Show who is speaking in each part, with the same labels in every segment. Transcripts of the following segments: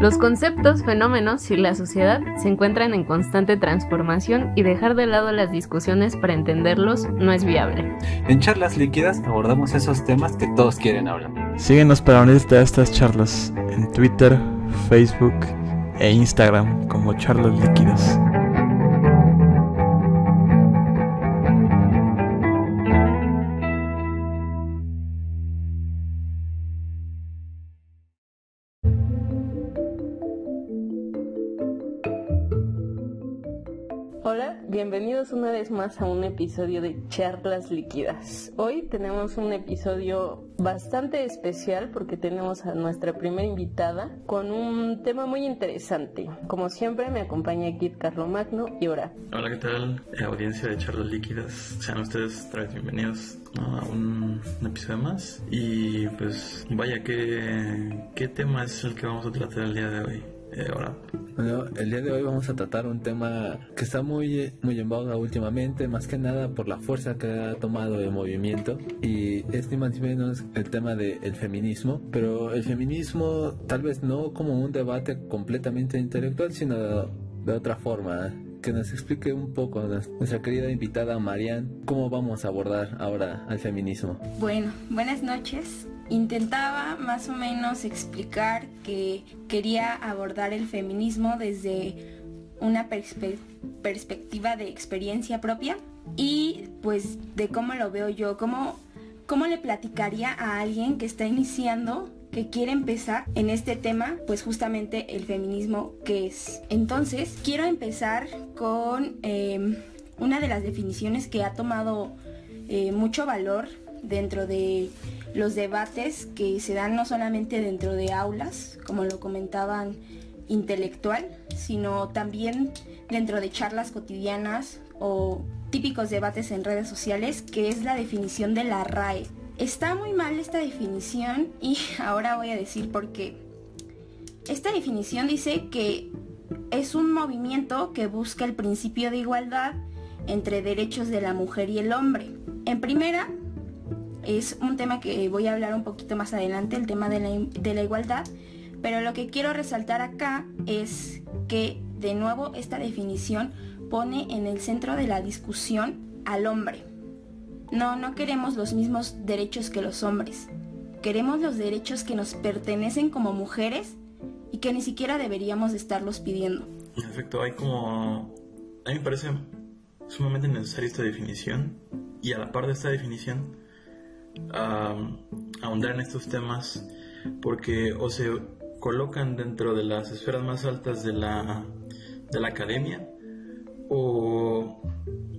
Speaker 1: Los conceptos, fenómenos y la sociedad se encuentran en constante transformación y dejar de lado las discusiones para entenderlos no es viable.
Speaker 2: En charlas líquidas abordamos esos temas que todos quieren hablar.
Speaker 3: Síguenos para unirte a estas charlas en Twitter, Facebook e Instagram como charlas líquidas.
Speaker 1: Más a un episodio de Charlas Líquidas. Hoy tenemos un episodio bastante especial porque tenemos a nuestra primera invitada con un tema muy interesante. Como siempre me acompaña Kit Magno y Ora.
Speaker 4: Hola, ¿qué tal? Eh, audiencia de Charlas Líquidas. Sean ustedes vez bienvenidos a un, episodio más. Y pues vaya, ¿qué, ¿qué tema es el que vamos a tratar el día de hoy? Eh,
Speaker 2: bueno, el día de hoy vamos a tratar un tema que está muy, muy en boga últimamente, más que nada por la fuerza que ha tomado el movimiento. Y es ni más ni menos el tema del feminismo, pero el feminismo tal vez no como un debate completamente intelectual, sino de, otra forma. Que nos explique un poco nuestra querida invitada Marian cómo vamos a abordar ahora al feminismo.
Speaker 5: Bueno, buenas noches intentaba más o menos explicar que quería abordar el feminismo desde una perspectiva de experiencia propia y pues de cómo lo veo yo, cómo, cómo le platicaría a alguien que está iniciando que quiere empezar en este tema, pues justamente el feminismo que es. Entonces, quiero empezar con em, una de las definiciones que ha tomado eh, mucho valor dentro de los debates que se dan no solamente dentro de aulas, como lo comentaban intelectual, sino también dentro de charlas cotidianas o típicos debates en redes sociales, que es la definición de la RAE. Está muy mal esta definición y ahora voy a decir por qué. Esta definición dice que es un movimiento que busca el principio de igualdad entre derechos de la mujer y el hombre. En primera, es un tema que voy a hablar un poquito más adelante, el tema de la, igualdad, pero lo que quiero resaltar acá es que de nuevo esta definición pone en el centro de la discusión al hombre. No, no queremos los mismos derechos que los hombres. Queremos los derechos que nos pertenecen como mujeres y que ni siquiera deberíamos estarlos pidiendo.
Speaker 4: En efecto, hay como... A mí me parece sumamente necesaria esta definición y a la par de esta definición ahondar en estos temas porque o se colocan dentro de las esferas más altas de la, de la academia o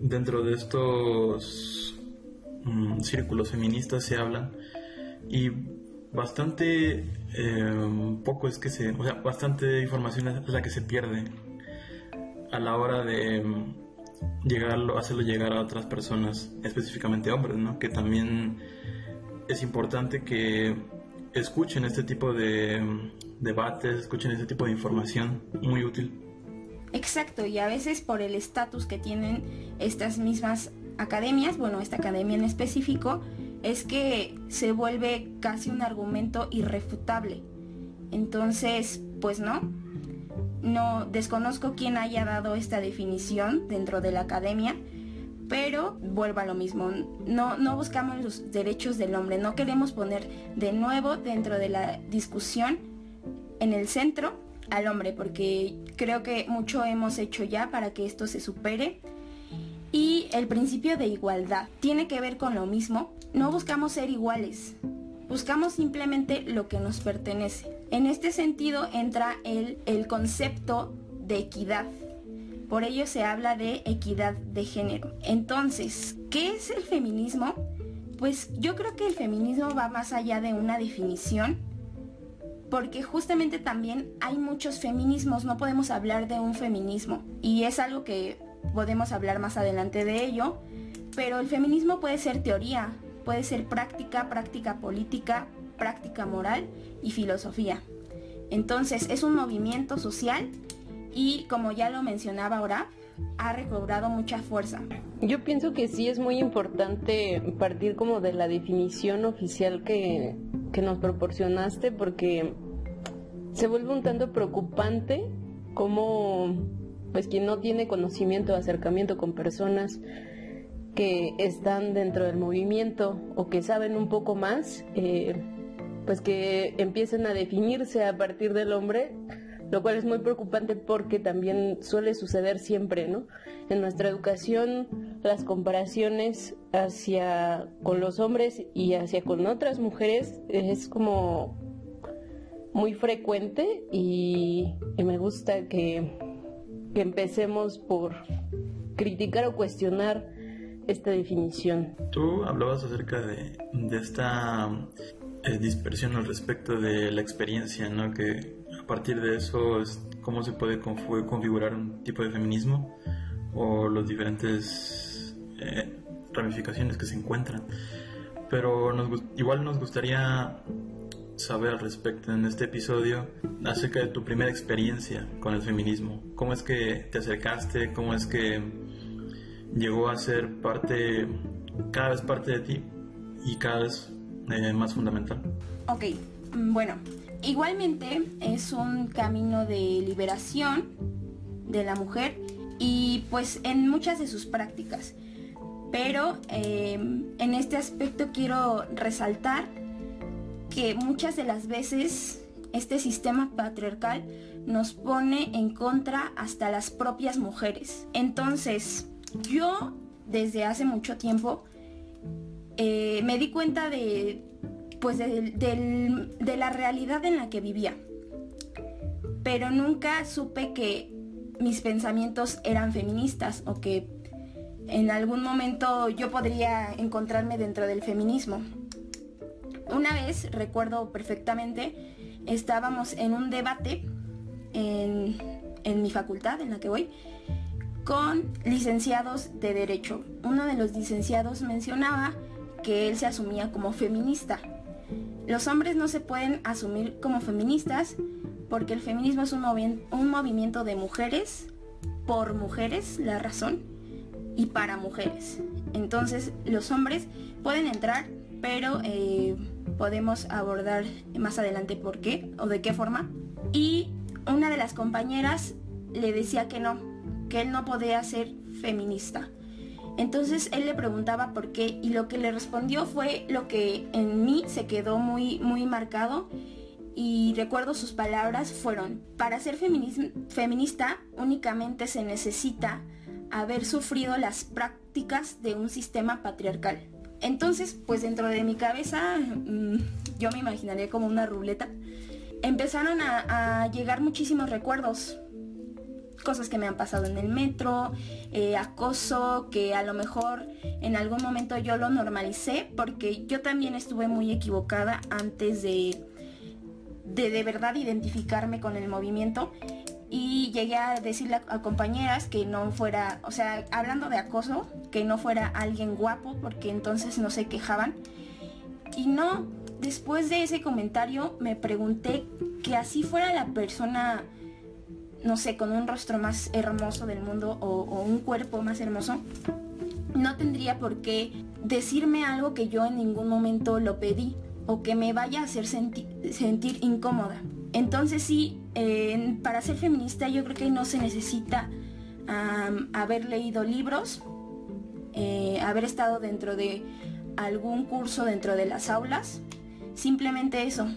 Speaker 4: dentro de estos círculos feministas se hablan y bastante eh, poco es que se, o sea, bastante información es la que se pierde a la hora de mm, llegarlo, hacerlo llegar a otras personas, específicamente hombres, ¿no? Que también es importante que escuchen este tipo de debates, escuchen este tipo de información muy útil.
Speaker 5: Exacto, y a veces por el estatus que tienen estas mismas academias, bueno, esta academia en específico, es que se vuelve casi un argumento irrefutable. Entonces, pues no, no desconozco quién haya dado esta definición dentro de la academia, pero vuelvo a lo mismo, no, no buscamos los derechos del hombre, no queremos poner de nuevo dentro de la discusión en el centro al hombre, porque creo que mucho hemos hecho ya para que esto se supere. Y el principio de igualdad tiene que ver con lo mismo, no buscamos ser iguales, buscamos simplemente lo que nos pertenece. En este sentido entra el, el concepto de equidad. Por ello se habla de equidad de género. Entonces, ¿qué es el feminismo? Pues yo creo que el feminismo va más allá de una definición, porque justamente también hay muchos feminismos, no podemos hablar de un feminismo, y es algo que podemos hablar más adelante de ello, pero el feminismo puede ser teoría, puede ser práctica, práctica política, práctica moral y filosofía. Entonces es un movimiento social y como ya lo mencionaba ahora, ha recobrado mucha fuerza.
Speaker 1: Yo pienso que sí es muy importante partir como de la definición oficial que, que nos proporcionaste porque se vuelve un tanto preocupante como pues quien no tiene conocimiento o acercamiento con personas que están dentro del movimiento o que saben un poco más, eh, pues que empiecen a definirse a partir del hombre, lo cual es muy preocupante porque también suele suceder siempre, ¿no? En nuestra educación las comparaciones hacia con los hombres y hacia con otras mujeres es como muy frecuente y, me gusta que, que empecemos por criticar o cuestionar esta definición.
Speaker 4: Tú hablabas acerca de, de esta eh, dispersión al respecto de la experiencia, ¿no? Que a partir de eso es cómo se puede configurar un tipo de feminismo o los diferentes eh, ramificaciones que se encuentran. Pero nos, igual nos gustaría saber al respecto en este episodio acerca de tu primera experiencia con el feminismo. ¿Cómo es que te acercaste? ¿Cómo es que llegó a ser parte, cada vez parte de ti y cada vez eh, más fundamental.
Speaker 5: Ok, bueno, igualmente es un camino de liberación de la mujer y pues en muchas de sus prácticas. Pero em, en este aspecto quiero resaltar que muchas de las veces este sistema patriarcal nos pone en contra hasta las propias mujeres. Entonces, yo desde hace mucho tiempo eh, me di cuenta de, pues de, la realidad en la que vivía. Pero nunca supe que mis pensamientos eran feministas o que en algún momento yo podría encontrarme dentro del feminismo. Una vez, recuerdo perfectamente, estábamos en un debate en, mi facultad en la que voy con licenciados de derecho. Uno de los licenciados mencionaba que él se asumía como feminista. Los hombres no se pueden asumir como feministas porque el feminismo es un, un movimiento de mujeres, por mujeres, la razón, y para mujeres. Entonces los hombres pueden entrar, pero eh, podemos abordar más adelante por qué o de qué forma. Y una de las compañeras le decía que no, que él no podía ser feminista. Entonces él le preguntaba por qué y lo que le respondió fue lo que en mí se quedó muy, muy marcado y recuerdo sus palabras fueron, para ser feminista únicamente se necesita haber sufrido las prácticas de un sistema patriarcal. Entonces, pues dentro de mi cabeza, mm, yo me imaginaría como una ruleta, empezaron a llegar muchísimos recuerdos, cosas que me han pasado en el metro, eh, acoso, que a lo mejor en algún momento yo lo normalicé, porque yo también estuve muy equivocada antes de de, de verdad identificarme con el movimiento y llegué a decirle a, compañeras que no fuera, o sea, hablando de acoso, que no fuera alguien guapo, porque entonces no se quejaban. Y no, después de ese comentario me pregunté que así fuera la persona no sé, con un rostro más hermoso del mundo o, un cuerpo más hermoso, no tendría por qué decirme algo que yo en ningún momento lo pedí o que me vaya a hacer sentir incómoda. Entonces sí, para ser feminista yo creo que no se necesita haber leído libros, eh, haber estado dentro de algún curso dentro de las aulas, simplemente eso,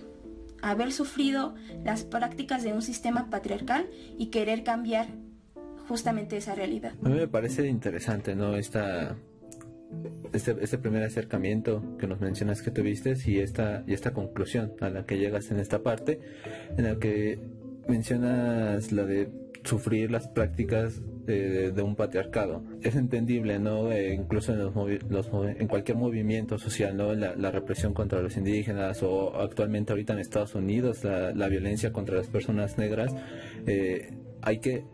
Speaker 5: haber sufrido las prácticas de un sistema patriarcal y querer cambiar justamente esa realidad.
Speaker 2: A mí me parece interesante, ¿no? Esta, este, este primer acercamiento que nos mencionas que tuviste y esta, y esta conclusión a la que llegas en esta parte, en la que mencionas la de sufrir las prácticas de, un patriarcado. Es entendible, ¿no? Eh, incluso en, los, en cualquier movimiento social, ¿no? La, represión contra los indígenas o actualmente ahorita en Estados Unidos la, violencia contra las personas negras, eh, hay que,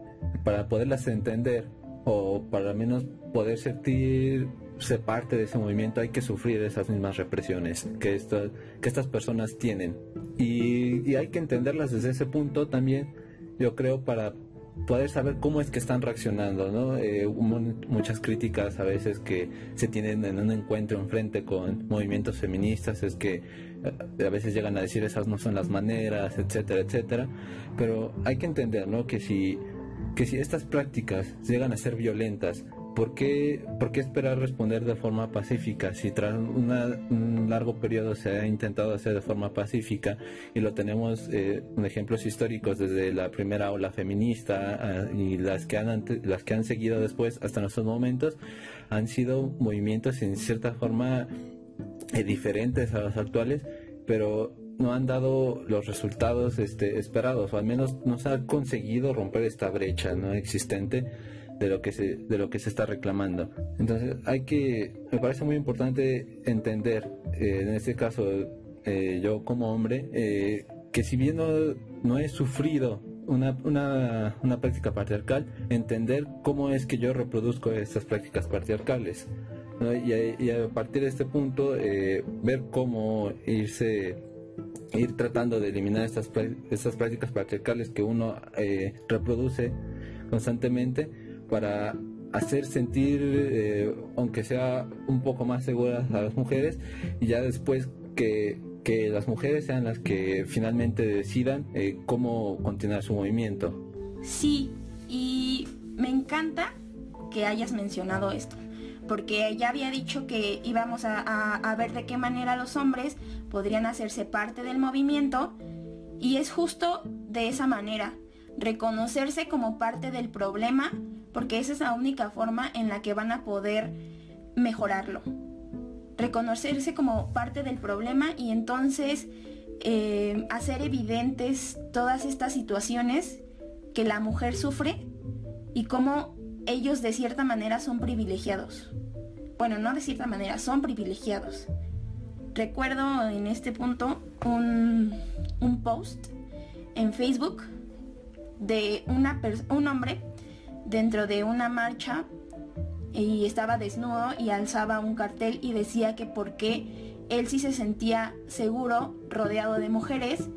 Speaker 2: para poderlas entender o para menos poder sentirse parte de ese movimiento, hay que sufrir esas mismas represiones que, que estas personas tienen. Y, y hay que entenderlas desde ese punto también, yo creo, para poder saber cómo es que están reaccionando, ¿no? Eh, muchas críticas a veces que se tienen en un encuentro enfrente con movimientos feministas es que a veces llegan a decir esas no son las maneras, etcétera, etcétera, pero hay que entender, ¿no? Que si que si estas prácticas llegan a ser violentas ¿Por qué, ¿Por qué esperar responder de forma pacífica? Si tras un largo periodo se ha intentado hacer de forma pacífica y lo tenemos eh, en ejemplos históricos desde la primera ola feminista ah, y las que, han, las que han seguido después hasta nuestros momentos, han sido movimientos en cierta forma eh, diferentes a los actuales, pero no han dado los resultados este, esperados, o al menos no se ha conseguido romper esta brecha no existente de lo que se de lo que se está reclamando. Entonces hay que me parece muy importante entender eh, en este caso eh, yo como hombre eh, que si bien no, no he sufrido una, una, una, práctica patriarcal entender cómo es que yo reproduzco estas prácticas patriarcales y, a, partir de este punto ver cómo irse ir tratando de eliminar estas, estas prácticas patriarcales que uno reproduce constantemente para hacer sentir, eh, aunque sea un poco más seguras a las mujeres, y ya después que, que las mujeres sean las que finalmente decidan eh, cómo continuar su movimiento.
Speaker 5: Sí, y me encanta que hayas mencionado esto, porque ya había dicho que íbamos a, a ver de qué manera los hombres podrían hacerse parte del movimiento, y es justo de esa manera, reconocerse como parte del problema porque esa es la única forma en la que van a poder mejorarlo. Reconocerse como parte del problema y entonces eh, hacer evidentes todas estas situaciones que la mujer sufre y cómo ellos de cierta manera son privilegiados. Bueno, no de cierta manera, son privilegiados. Recuerdo en este punto un, un post en Facebook de una un hombre dentro de una marcha y estaba desnudo y alzaba un cartel y decía que porque él sí se sentía seguro rodeado de mujeres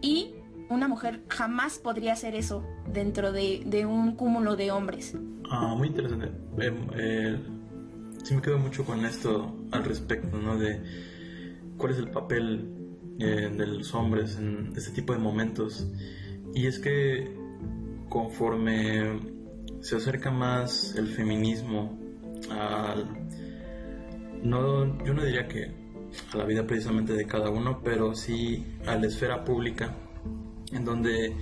Speaker 5: y una mujer jamás podría hacer eso dentro de, un cúmulo de hombres.
Speaker 4: Ah, muy interesante. Eh, eh, sí me quedo mucho con esto al respecto, ¿no? De cuál es el papel eh, de los hombres en este tipo de momentos. Y es que conforme se acerca más el feminismo al... No, yo no diría que a la vida precisamente de cada uno, pero sí a la esfera pública, en donde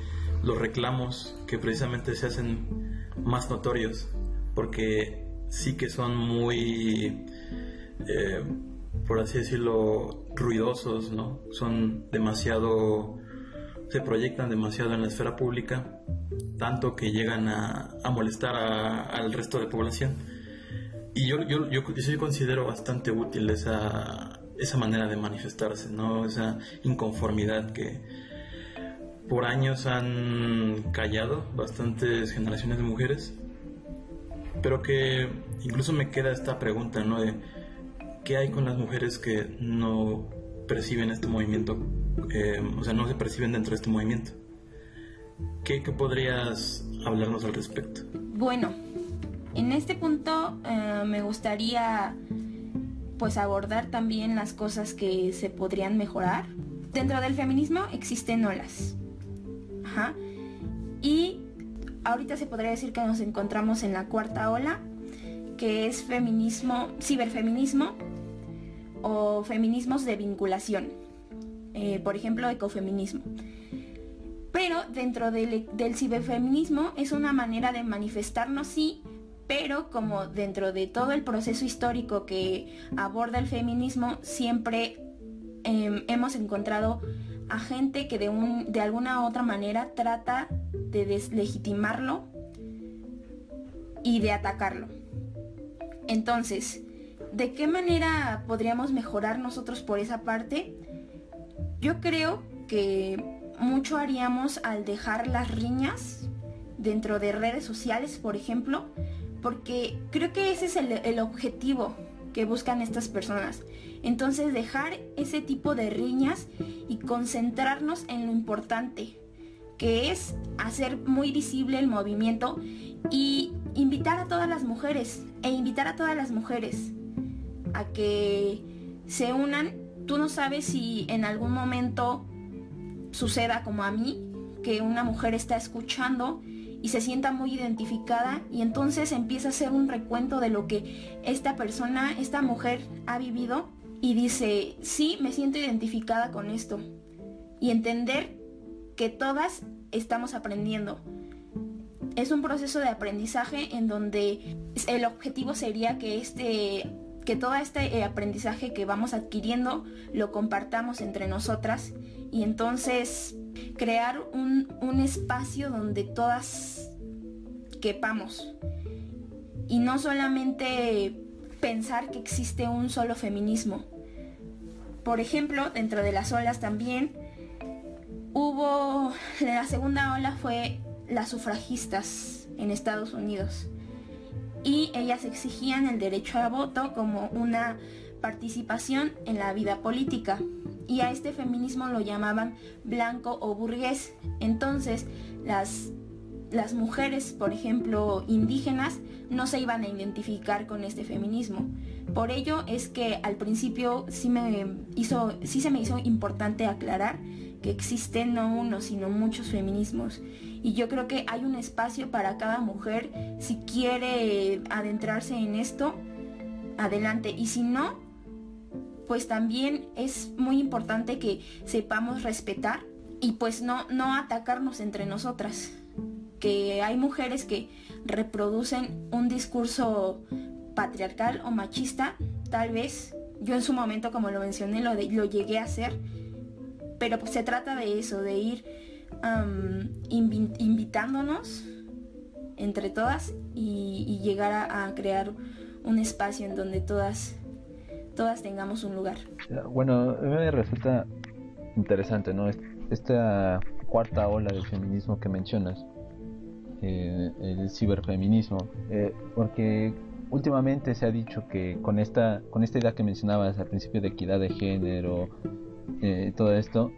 Speaker 4: los reclamos que precisamente se hacen más notorios, porque sí que son muy, eh, por así decirlo, ruidosos, ¿no? Son demasiado, se proyectan demasiado en la esfera pública tanto que llegan a, molestar al resto de población. Y yo, yo, yo, yo considero bastante útil esa, esa manera de manifestarse, ¿no? esa inconformidad que por años han callado bastantes generaciones de mujeres, pero que incluso me queda esta pregunta, ¿no? De qué hay con las mujeres que no perciben este movimiento, eh, o sea, no se perciben dentro de este movimiento. ¿Qué, podrías hablarnos al respecto?
Speaker 5: Bueno, en este punto eh, me gustaría pues abordar también las cosas que se podrían mejorar. Dentro del feminismo existen olas. Ajá. Y ahorita se podría decir que nos encontramos en la cuarta ola, que es feminismo, ciberfeminismo o feminismos de vinculación. Eh, por ejemplo, ecofeminismo. Pero dentro del, ciberfeminismo es una manera de manifestarnos, sí, pero como dentro de todo el proceso histórico que aborda el feminismo, siempre em, hemos encontrado a gente que de, un, de alguna u otra manera trata de deslegitimarlo y de atacarlo. Entonces, ¿de qué manera podríamos mejorar nosotros por esa parte? Yo creo que mucho haríamos al dejar las riñas dentro de redes sociales, por ejemplo, porque creo que ese es el, objetivo que buscan estas personas. Entonces dejar ese tipo de riñas y concentrarnos en lo importante, que es hacer muy visible el movimiento y invitar a todas las mujeres e invitar a todas las mujeres a que se unan tú no sabes si en algún momento suceda como a mí, que una mujer está escuchando y se sienta muy identificada y entonces empieza a hacer un recuento de lo que esta persona, esta mujer ha vivido y dice, sí, me siento identificada con esto. Y entender que todas estamos aprendiendo. Es un proceso de aprendizaje en donde el objetivo sería que este que todo este eh, aprendizaje que vamos adquiriendo lo compartamos entre nosotras y entonces crear un, un espacio donde todas quepamos y no solamente pensar que existe un solo feminismo. Por ejemplo, dentro de las olas también hubo, la segunda ola fue las sufragistas en Estados Unidos y ellas exigían el derecho a voto como una participación en la vida política y a este feminismo lo llamaban blanco o burgués. Entonces las, las mujeres, por ejemplo, indígenas, no se iban a identificar con este feminismo. Por ello es que al principio sí, me hizo, sí se me hizo importante aclarar que existen no uno, sino muchos feminismos. Y yo creo que hay un espacio para cada mujer si quiere adentrarse en esto, adelante. Y si no, pues también es muy importante que sepamos respetar y pues no, no atacarnos entre nosotras. Que hay mujeres que reproducen un discurso patriarcal o machista, tal vez. Yo en su momento, como lo mencioné, lo, lo llegué a hacer. Pero pues se trata de eso, de ir invitándonos entre todas y, llegar a, crear un espacio en donde todas, todas tengamos un lugar.
Speaker 2: Bueno, me resulta interesante, ¿no? Esta cuarta ola del feminismo que mencionas, eh, el ciberfeminismo, eh, porque últimamente se ha dicho que con esta, con esta idea que mencionabas al principio de equidad de género, eh, todo esto,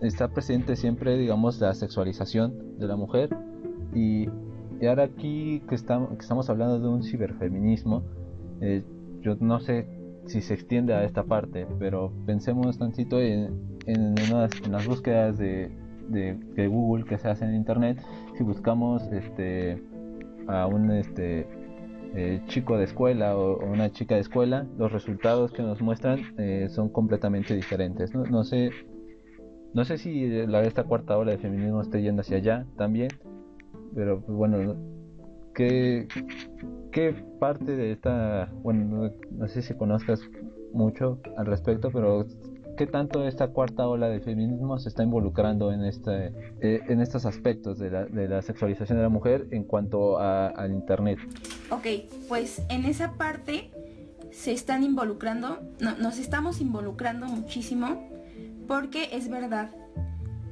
Speaker 2: está presente siempre, digamos, la sexualización de la mujer. Y, ahora aquí que estamos, que estamos hablando de un ciberfeminismo, eh, yo no sé si se extiende a esta parte, pero pensemos tantito en, en, en las búsquedas de, de, Google que se hacen en Internet. Si buscamos este, a un este, eh, chico de escuela o, una chica de escuela, los resultados que nos muestran eh, son completamente diferentes. ¿no? no sé no sé si la, esta cuarta ola de feminismo esté yendo hacia allá también, pero pues, bueno, ¿qué, ¿qué parte de esta, bueno, no, sé si conozcas mucho al respecto, pero ¿qué tanto esta cuarta ola de feminismo se está involucrando en este en estos aspectos de la, de la, sexualización de la mujer en cuanto al internet?
Speaker 5: Ok, pues en esa parte se están involucrando, no, nos estamos involucrando muchísimo porque es verdad.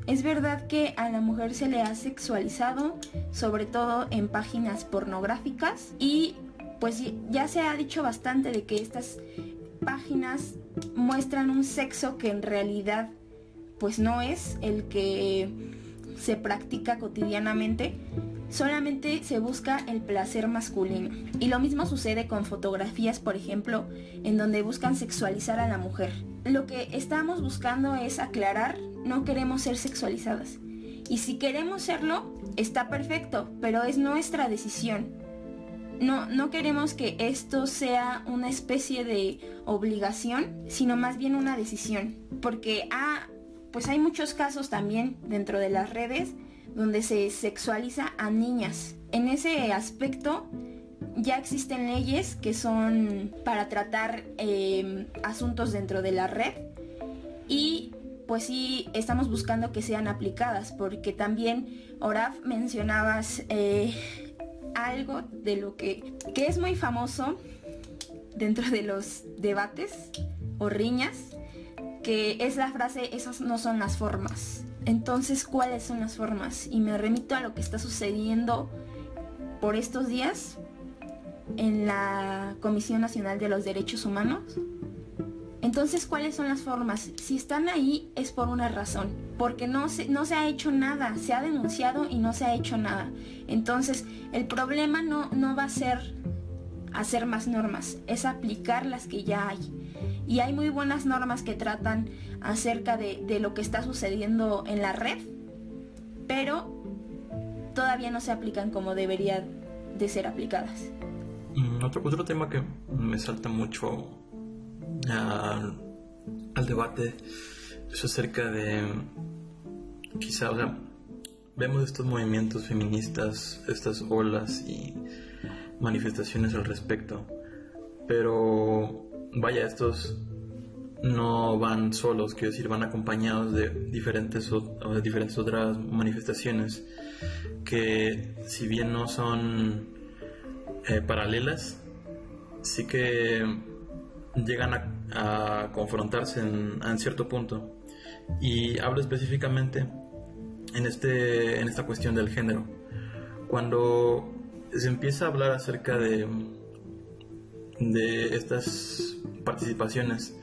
Speaker 5: Es verdad que a la mujer se le ha sexualizado, sobre todo en páginas pornográficas y pues ya se ha dicho bastante de que estas páginas muestran un sexo que en realidad pues no es el que se practica cotidianamente, solamente se busca el placer masculino. Y lo mismo sucede con fotografías, por ejemplo, en donde buscan sexualizar a la mujer. Lo que estamos buscando es aclarar, no queremos ser sexualizadas. Y si queremos serlo, está perfecto, pero es nuestra decisión. No, no queremos que esto sea una especie de obligación, sino más bien una decisión. Porque ah, pues hay muchos casos también dentro de las redes donde se sexualiza a niñas. En ese aspecto ya existen leyes que son para tratar em, asuntos dentro de la red y pues sí estamos buscando que sean aplicadas porque también Oraf mencionabas eh, algo de lo que, que es muy famoso dentro de los debates o riñas que es la frase esas no son las formas entonces, ¿cuáles son las formas? Y me remito a lo que está sucediendo por estos días en la Comisión Nacional de los Derechos Humanos. Entonces, ¿cuáles son las formas? Si están ahí es por una razón, porque no se, no se ha hecho nada, se ha denunciado y no se ha hecho nada. Entonces, el problema no, no va a ser hacer más normas, es aplicar las que ya hay. y hay muy buenas normas que tratan acerca de, de lo que está sucediendo en la red, pero todavía no se aplican como deberían de ser aplicadas.
Speaker 4: Mm, otro, otro tema que me salta mucho al, al debate es acerca de quizá, vemos estos movimientos feministas, estas olas y manifestaciones al respecto, pero vaya, estos no van solos, quiero decir, van acompañados de diferentes, de diferentes otras manifestaciones que si bien no son eh, paralelas, sí que llegan a, confrontarse en, cierto punto. Y hablo específicamente en, este, en esta cuestión del género. Cuando se empieza a hablar acerca de estas participaciones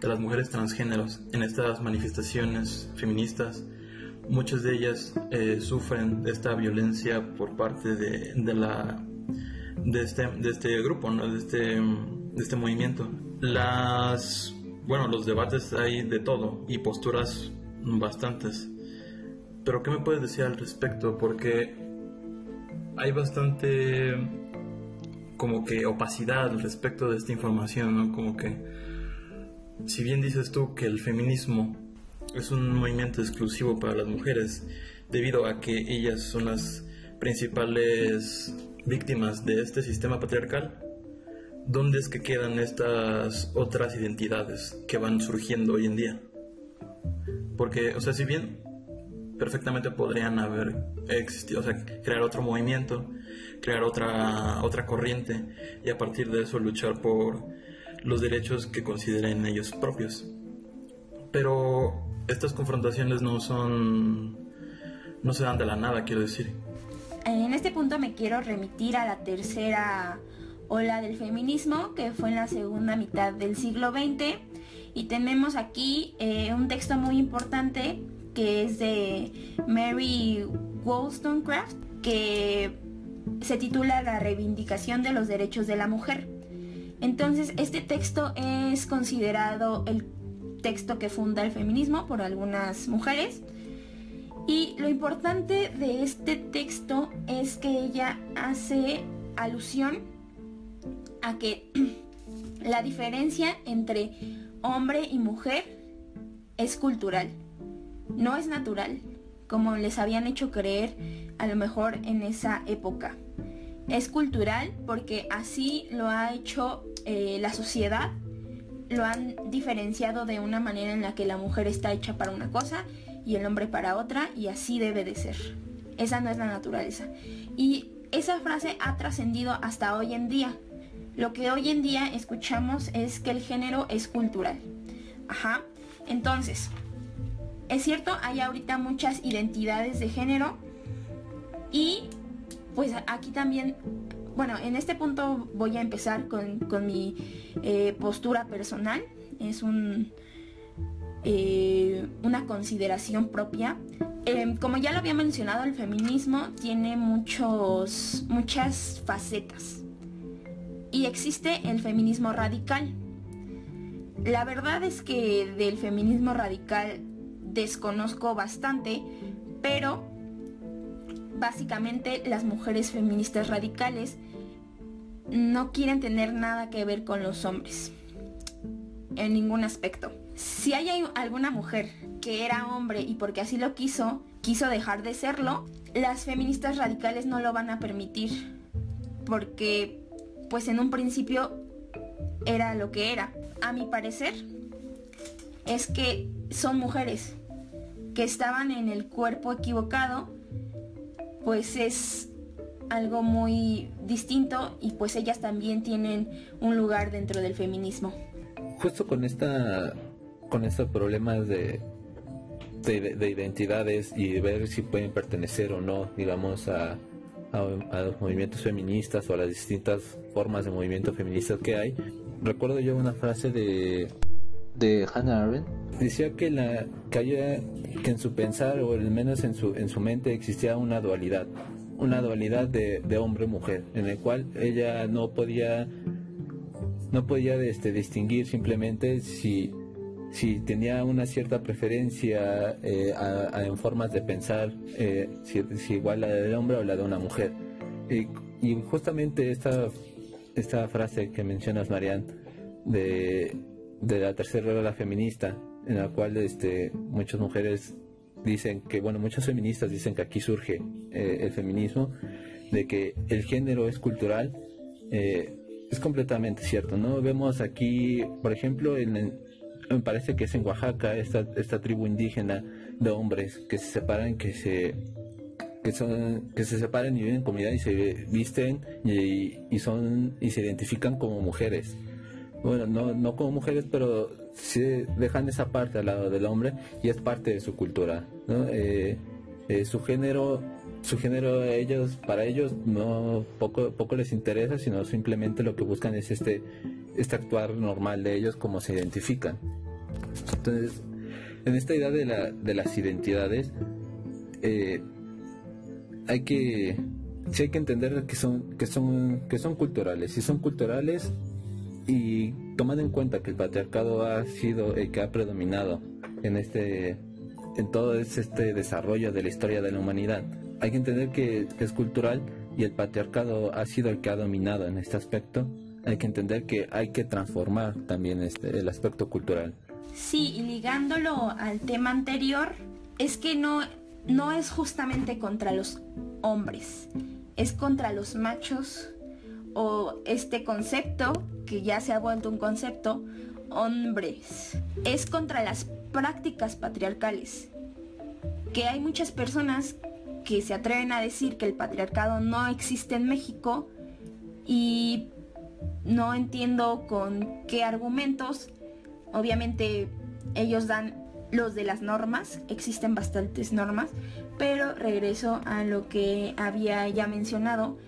Speaker 4: de las mujeres transgéneros en estas manifestaciones feministas, muchas de ellas eh, sufren esta violencia por parte de, de la de este, de este grupo, ¿no? de, este, de este movimiento. Las, bueno, los debates hay de todo y posturas bastantes. Pero ¿qué me puedes decir al respecto? Porque hay bastante como que opacidad respecto de esta información, ¿no? Como que si bien dices tú que el feminismo es un movimiento exclusivo para las mujeres, debido a que ellas son las principales víctimas de este sistema patriarcal, ¿dónde es que quedan estas otras identidades que van surgiendo hoy en día? Porque, o sea, si bien perfectamente podrían haber existido, o sea, crear otro movimiento, crear otra, otra corriente y a partir de eso luchar por los derechos que consideren ellos propios. Pero estas confrontaciones no son, no se dan de la nada, quiero decir.
Speaker 5: En este punto me quiero remitir a la tercera ola del feminismo, que fue en la segunda mitad del siglo XX. Y tenemos aquí eh, un texto muy importante que es de Mary Wollstonecraft, que se titula La reivindicación de los derechos de la mujer. Entonces, este texto es considerado el texto que funda el feminismo por algunas mujeres y lo importante de este texto es que ella hace alusión a que la diferencia entre hombre y mujer es cultural, no es natural, como les habían hecho creer a lo mejor en esa época. Es cultural porque así lo ha hecho eh, la sociedad, lo han diferenciado de una manera en la que la mujer está hecha para una cosa y el hombre para otra y así debe de ser. Esa no es la naturaleza. Y esa frase ha trascendido hasta hoy en día. Lo que hoy en día escuchamos es que el género es cultural. Ajá. Entonces, es cierto, hay ahorita muchas identidades de género y pues aquí también, bueno, en este punto voy a empezar con, mi eh, postura personal. Es un, eh, una consideración propia. Em, como ya lo había mencionado, el feminismo tiene muchos, muchas facetas. Y existe el feminismo radical. La verdad es que del feminismo radical desconozco bastante, pero básicamente las mujeres feministas radicales no quieren tener nada que ver con los hombres en ningún aspecto. Si hay alguna mujer que era hombre y porque así lo quiso, quiso dejar de serlo, las feministas radicales no lo van a permitir. Porque, pues en un principio era lo que era. A mi parecer, es que son mujeres que estaban en el cuerpo equivocado, pues es algo muy distinto y pues ellas también tienen un lugar dentro del feminismo.
Speaker 2: Justo con esta con estos problemas de, de, identidades y ver si pueden pertenecer o no, digamos, a, a, los movimientos feministas o a las distintas formas de movimiento feminista que hay. Recuerdo yo una frase de, de Hannah Arendt. Decía que, la, que, en su pensar, o al menos en su, en su mente, existía una dualidad. Una dualidad de, de hombre-mujer, en el cual ella no podía no podía este, distinguir simplemente si, si tenía una cierta preferencia eh, en formas de pensar, eh, si, igual la del hombre o la de una mujer. Y, y justamente esta, esta frase que mencionas, Marianne, de, de la tercera ola feminista, en la cual este, muchas mujeres dicen que, bueno, muchas feministas dicen que aquí surge eh, el feminismo, de que el género es cultural, eh, es completamente cierto, ¿no? Vemos aquí, por ejemplo, en, me parece que es en Oaxaca, esta, esta tribu indígena de hombres que se separan, que se que son que se separan y viven en comunidad y se visten y, y son y se identifican como mujeres bueno, no, no como mujeres, pero sí dejan esa parte al lado del hombre y es parte de su cultura. Eh, eh, su género, su género ellos, para ellos no poco, poco les interesa, sino simplemente lo que buscan es este, este actuar normal de ellos como se identifican. Entonces, en esta idea de, la, de las identidades, eh, hay que hay que entender que son que son que son culturales si son culturales y tomando en cuenta que el patriarcado ha sido el que ha predominado en este en todo este desarrollo de la historia de la humanidad, hay que entender que es cultural y el patriarcado ha sido el que ha dominado en este aspecto. Hay que entender que hay que transformar también este, el aspecto cultural.
Speaker 5: Sí, y ligándolo al tema anterior, es que no, no es justamente contra los hombres, es contra los machos o este concepto, que ya se ha vuelto un concepto, hombres. Es contra las prácticas patriarcales. Que hay muchas personas que se atreven a decir que el patriarcado no existe en México y no entiendo con qué argumentos. Obviamente ellos dan los de las normas, existen bastantes normas, pero regreso a lo que había ya mencionado,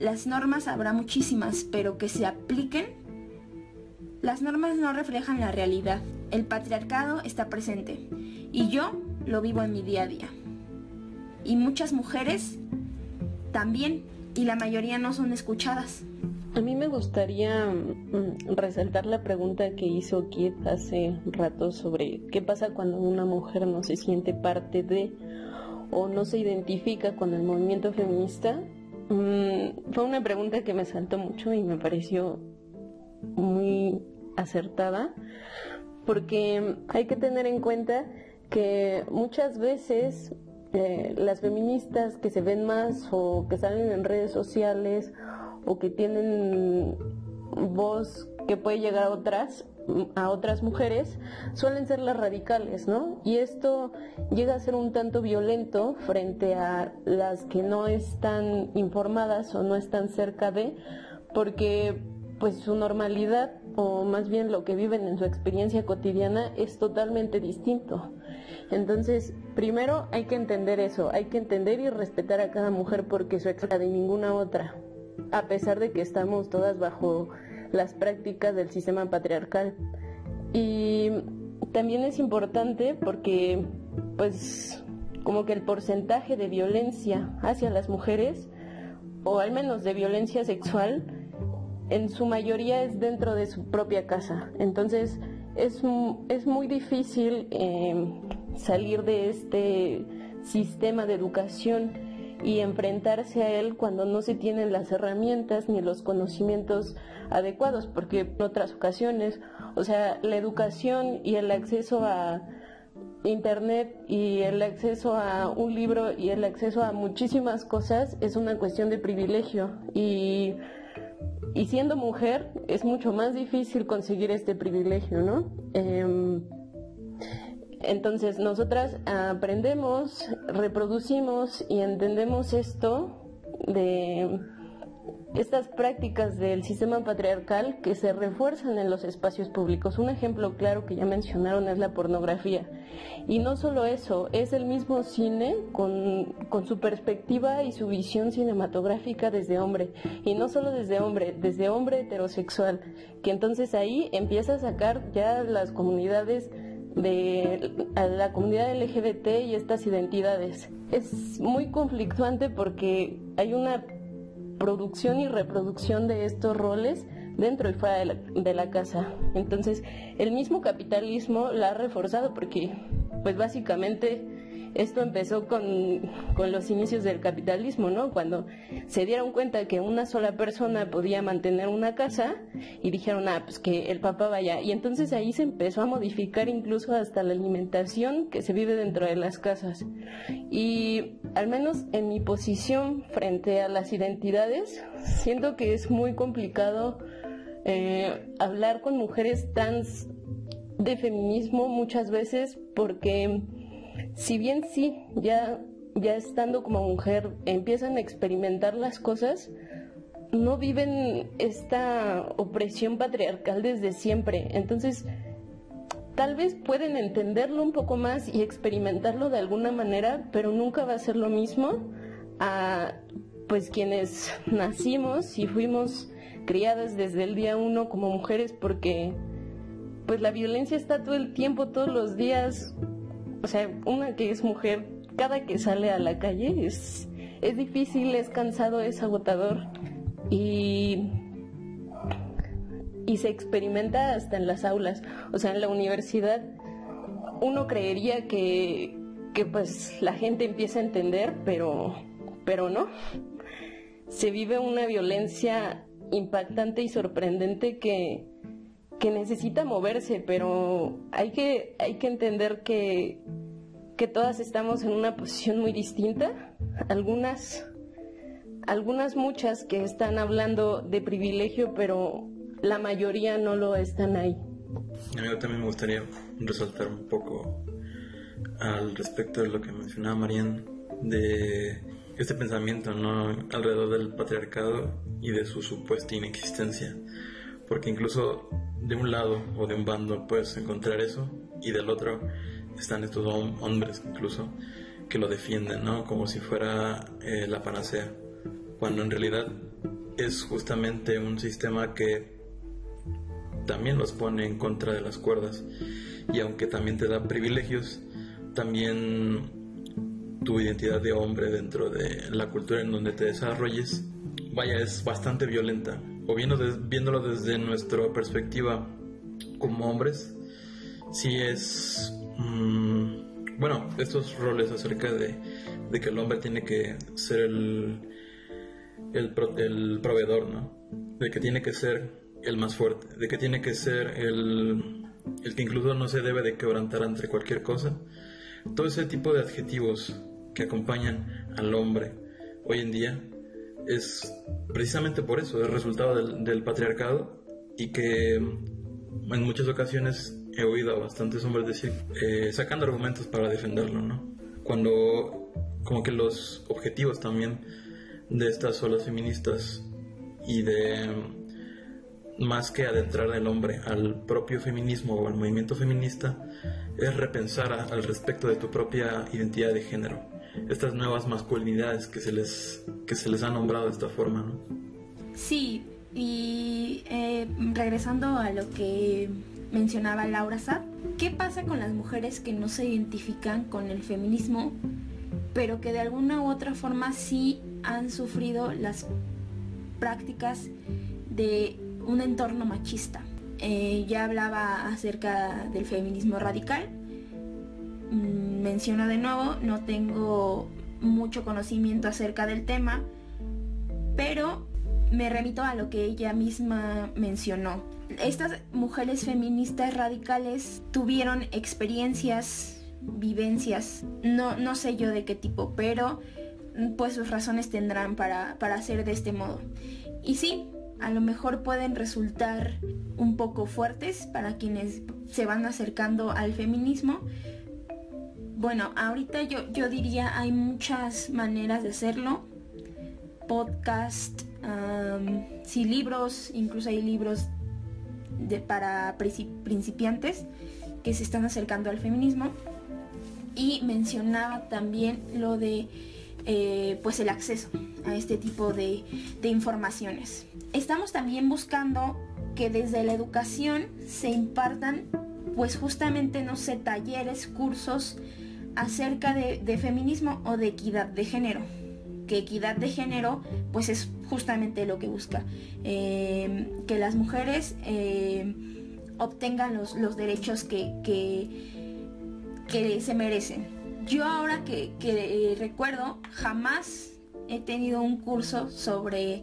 Speaker 5: las normas habrá muchísimas, pero que se apliquen. Las normas no reflejan la realidad. El patriarcado está presente y yo lo vivo en mi día a día. Y muchas mujeres también, y la mayoría no son escuchadas.
Speaker 1: A mí me gustaría mm, resaltar la pregunta que hizo Kit hace rato sobre qué pasa cuando una mujer no se siente parte de o no se identifica con el movimiento feminista Mm, fue una pregunta que me saltó mucho y me pareció muy acertada porque hay que tener en cuenta que muchas veces eh, las feministas que se ven más o que salen en redes sociales o que tienen voz que puede llegar a otras a otras mujeres suelen ser las radicales, ¿no? Y esto llega a ser un tanto violento frente a las que no están informadas o no están cerca de, porque pues su normalidad o más bien lo que viven en su experiencia cotidiana es totalmente distinto. Entonces, primero hay que entender eso, hay que entender y respetar a cada mujer porque su experiencia de ninguna otra, a pesar de que estamos todas bajo las prácticas del sistema patriarcal. Y también es importante porque, pues, como que el porcentaje de violencia hacia las mujeres, o al menos de violencia sexual, en su mayoría es dentro de su propia casa. Entonces, es, es muy difícil eh, salir de este sistema de educación y enfrentarse a él cuando no se tienen las herramientas ni los conocimientos adecuados, porque en otras ocasiones, o sea, la educación y el acceso a Internet y el acceso a un libro y el acceso a muchísimas cosas es una cuestión de privilegio y, y siendo mujer es mucho más difícil conseguir este privilegio, ¿no? Em, entonces nosotras aprendemos, reproducimos y entendemos esto de estas prácticas del sistema patriarcal que se refuerzan en los espacios públicos. Un ejemplo claro que ya mencionaron es la pornografía. Y no solo eso, es el mismo cine con, con, su perspectiva y su visión cinematográfica desde hombre. Y no solo desde hombre, desde hombre heterosexual. Que entonces ahí empieza a sacar ya las comunidades de la comunidad LGBT y estas identidades. Es muy conflictuante porque hay una producción y reproducción de estos roles dentro y fuera de la, de la casa. Entonces, el mismo capitalismo la ha reforzado porque, pues básicamente, esto empezó con, los inicios del capitalismo, ¿no? Cuando se dieron cuenta que una sola persona podía mantener una casa y dijeron, ah, pues que el papá vaya. Y entonces ahí se empezó a modificar incluso hasta la alimentación que se vive dentro de las casas. Y al menos en mi posición frente a las identidades, siento que es muy complicado eh, hablar con mujeres trans de feminismo muchas veces porque si bien sí, ya, ya estando como mujer empiezan a experimentar las cosas, no viven esta opresión patriarcal desde siempre. Entonces, tal vez pueden entenderlo un poco más y experimentarlo de alguna manera, pero nunca va a ser lo mismo a pues quienes nacimos y fuimos criadas desde el día uno como mujeres porque pues la violencia está todo el tiempo, todos los días, o sea, una que es mujer, cada que sale a la calle es, es difícil, es cansado, es agotador y, y se experimenta hasta en las aulas, o sea, en la universidad uno creería que, que pues la gente empieza a entender, pero, pero no. Se vive una violencia impactante y sorprendente que, que necesita moverse, pero hay que, hay que entender que, que todas estamos en una posición muy distinta. Algunas, algunas muchas que están hablando de privilegio, pero la mayoría no lo están ahí.
Speaker 4: A mí también me gustaría resaltar un poco al respecto de lo que mencionaba Marian, de este pensamiento ¿no? alrededor del patriarcado y de su supuesta inexistencia. Porque incluso de un lado o de un bando puedes encontrar eso y del otro están estos hombres incluso que lo defienden, ¿no? Como si fuera eh, la panacea, cuando en realidad es justamente un sistema que también los pone en contra de las cuerdas y aunque también te da privilegios, también tu identidad de hombre dentro de la cultura en donde te desarrolles, vaya, es bastante violenta o viéndolo desde nuestra perspectiva como hombres, sí es, mm, bueno, estos roles acerca de, que el hombre tiene que ser el, el, el, proveedor, ¿no? De que tiene que ser el más fuerte, de que tiene que ser el, el que incluso no se debe de quebrantar ante cualquier cosa. Todo ese tipo de adjetivos que acompañan al hombre hoy en día es precisamente por eso, es resultado del, patriarcado y que en muchas ocasiones he oído a bastantes hombres decir, eh, sacando argumentos para defenderlo, ¿no? Cuando como que los objetivos también de estas olas feministas y de más que adentrar al hombre al propio feminismo o al movimiento feminista, es repensar al respecto de tu propia identidad de género estas nuevas masculinidades que se les, que se les ha nombrado de esta forma, ¿no?
Speaker 5: Sí, y eh, regresando a lo que mencionaba Laura Saab, ¿qué pasa con las mujeres que no se identifican con el feminismo, pero que de alguna u otra forma sí han sufrido las prácticas de un entorno machista? Eh, ya hablaba acerca del feminismo radical, menciono de nuevo, no tengo mucho conocimiento acerca del tema, pero me remito a lo que ella misma mencionó. Estas mujeres feministas radicales tuvieron experiencias, vivencias, no, no sé yo de qué tipo, pero pues sus razones tendrán para, para hacer de este modo. Y sí, a lo mejor pueden resultar un poco fuertes para quienes se van acercando al feminismo, bueno, ahorita yo, yo diría hay muchas maneras de hacerlo. Podcast, sí, libros, incluso hay libros de, para principiantes que se están acercando al feminismo. Y mencionaba también lo de eh, pues el acceso a este tipo de, de informaciones. Estamos también buscando que desde la educación se impartan pues justamente, no sé, talleres, cursos acerca de, feminismo o de equidad de género. que equidad de género, pues es justamente lo que busca. Eh, que las mujeres eh, obtengan los, los derechos que, que, se merecen. Yo ahora que, que recuerdo, jamás he tenido un curso sobre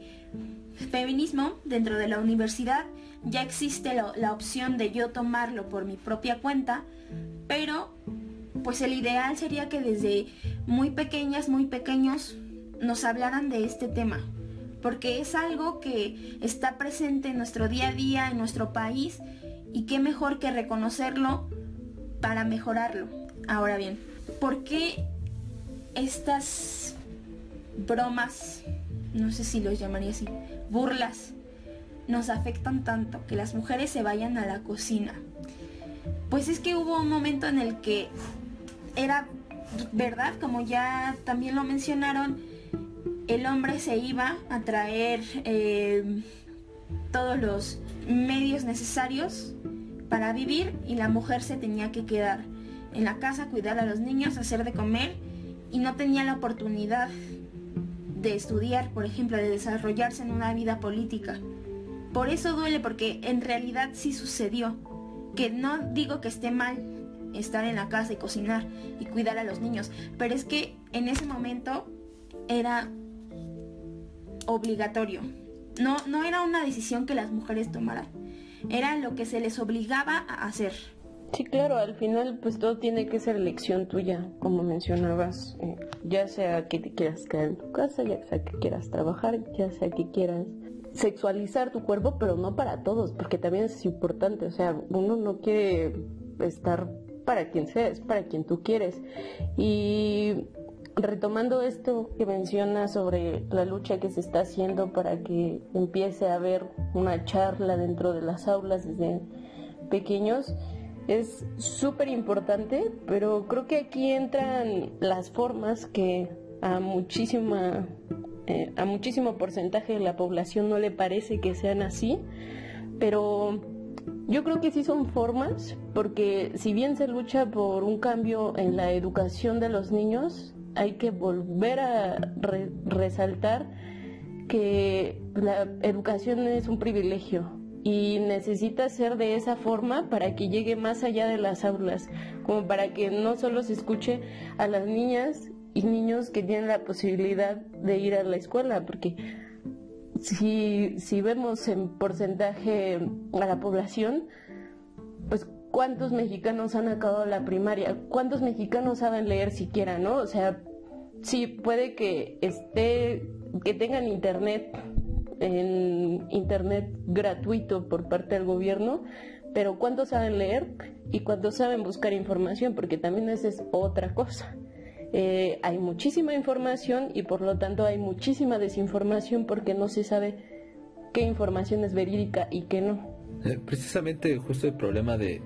Speaker 5: feminismo dentro de la universidad. Ya existe la, opción de yo tomarlo por mi propia cuenta, pero pues el ideal sería que desde muy pequeñas, muy pequeños, nos hablaran de este tema, porque es algo que está presente en nuestro día a día, en nuestro país, y qué mejor que reconocerlo para mejorarlo. Ahora bien, ¿por qué estas bromas, no sé si los llamaría así, burlas, nos afectan tanto que las mujeres se vayan a la cocina? Pues es que hubo un momento en el que era verdad, como ya también lo mencionaron, el hombre se iba a traer eh, todos los medios necesarios para vivir y la mujer se tenía que quedar en la casa, cuidar a los niños, hacer de comer y no tenía la oportunidad de estudiar, por ejemplo, de desarrollarse en una vida política. Por eso duele, porque en realidad sí sucedió. Que no digo que esté mal estar en la casa y cocinar y cuidar a los niños, pero es que en ese momento era obligatorio. No, no era una decisión que las mujeres tomaran, era lo que se les obligaba a hacer.
Speaker 1: Sí, claro, al final pues todo tiene que ser elección tuya, como mencionabas, eh, ya sea que te quieras quedar en tu casa, ya sea que quieras trabajar, ya sea que quieras sexualizar tu cuerpo, pero no para todos, porque también es importante, o sea, uno no quiere estar para quien sea, es para quien tú quieres. Y retomando esto que menciona sobre la lucha que se está haciendo para que empiece a haber una charla dentro de las aulas desde pequeños, es súper importante, pero creo que aquí entran las formas que a muchísima eh, a muchísimo porcentaje de la población no le parece que sean así, pero yo creo que sí son formas, porque si bien se lucha por un cambio en la educación de los niños, hay que volver a resaltar que la educación es un privilegio y necesita ser de esa forma para que llegue más allá de las aulas, como para que no solo se escuche a las niñas y niños que tienen la posibilidad de ir a la escuela, porque si, si vemos en porcentaje a la población, pues cuántos mexicanos han acabado la primaria, cuántos mexicanos saben leer siquiera, ¿no? O sea, sí puede que esté, que tengan internet, internet gratuito por parte del gobierno, pero cuántos saben leer y cuántos saben buscar información, porque también esa es otra cosa. Eh, hay muchísima información y por lo tanto hay muchísima desinformación porque no se sabe qué información es verídica y qué no.
Speaker 2: Eh, precisamente justo el problema de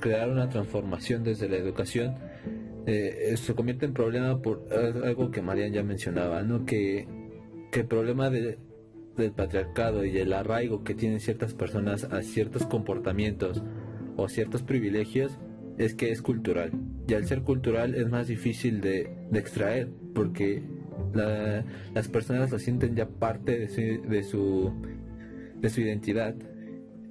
Speaker 2: crear una transformación desde la educación eh, se convierte en problema por algo que Marian ya mencionaba, ¿no? Que, que el problema de, del patriarcado y el arraigo que tienen ciertas personas a ciertos comportamientos o ciertos privilegios es que es cultural. Y al ser cultural es más difícil de, extraer porque las personas lo sienten ya parte de su, de su, de su identidad.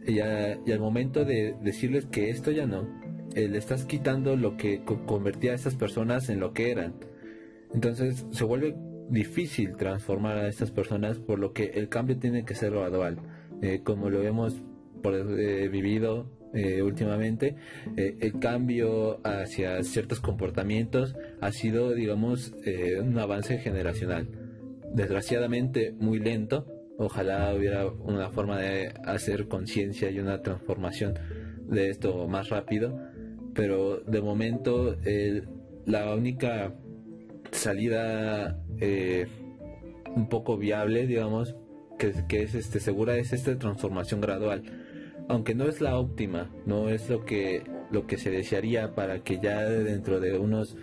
Speaker 2: Y, al momento de decirles que esto ya no, eh, le estás quitando lo que convertía a esas personas en lo que eran. Entonces se vuelve difícil transformar a estas personas, por lo que el cambio tiene que ser gradual. Eh, como lo hemos eh, vivido eh, últimamente, eh, el cambio hacia ciertos comportamientos ha sido, digamos, eh, un avance generacional. Desgraciadamente muy lento. Ojalá hubiera una forma de hacer conciencia y una transformación de esto más rápido. Pero de momento la única salida un poco viable, digamos, que, que es este, segura es esta transformación gradual aunque no es la óptima, no es lo que lo que se desearía para que ya dentro de unos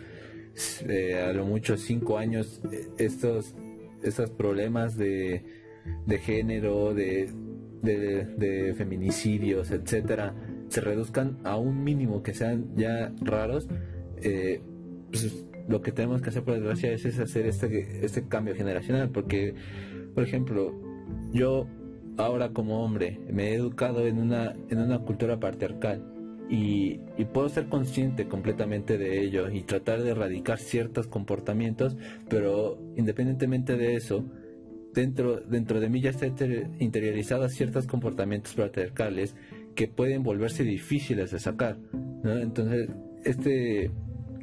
Speaker 2: eh, a lo mucho cinco años estos estos problemas de, de género de, de, feminicidios etcétera se reduzcan a un mínimo que sean ya raros eh, pues, lo que tenemos que hacer por desgracia es, es hacer este, este cambio generacional, porque, por ejemplo, yo ahora como hombre me he educado en una, en una cultura patriarcal y, puedo ser consciente completamente de ello y tratar de erradicar ciertos comportamientos, pero independientemente de eso, dentro, dentro de mí ya está interiorizado ciertos comportamientos patriarcales que pueden volverse difíciles de sacar. Entonces, este,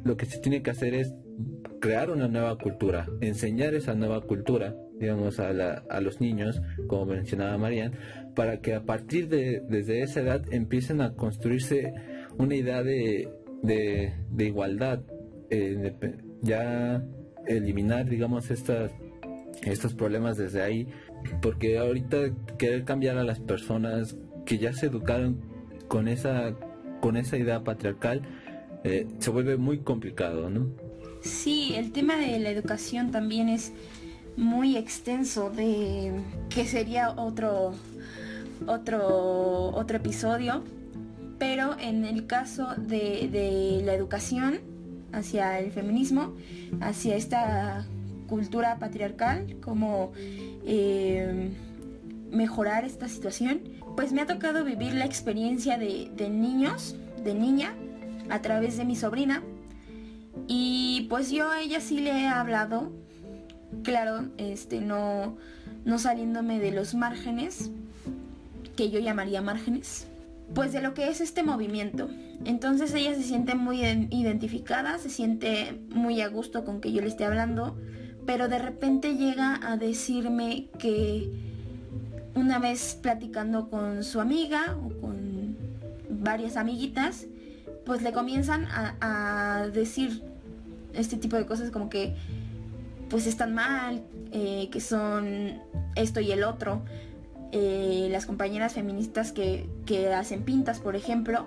Speaker 2: lo que se tiene que hacer es crear una nueva cultura, enseñar esa nueva cultura, digamos, a, a los niños, como mencionaba Marian, para que a partir de desde esa edad empiecen a construirse una idea de, de, igualdad, eh, ya eliminar, digamos, estas, estos problemas desde ahí, porque ahorita querer cambiar a las personas que ya se educaron con esa, con esa idea patriarcal, eh, se vuelve muy complicado, ¿no?
Speaker 5: Sí, el tema de la educación también es muy extenso, de que sería otro, otro, otro episodio, pero en el caso de, la educación hacia el feminismo, hacia esta cultura patriarcal, como eh, mejorar esta situación, pues me ha tocado vivir la experiencia de, de niños, de niña, a través de mi sobrina. Y pues yo a ella sí le he hablado, claro, este, no, no saliéndome de los márgenes, que yo llamaría márgenes, pues de lo que es este movimiento. Entonces ella se siente muy identificada, se siente muy a gusto con que yo le esté hablando, pero de repente llega a decirme que una vez platicando con su amiga o con varias amiguitas, pues le comienzan a, decir este tipo de cosas como que pues están mal, eh, que son esto y el otro. Eh, las compañeras feministas que, hacen pintas, por ejemplo.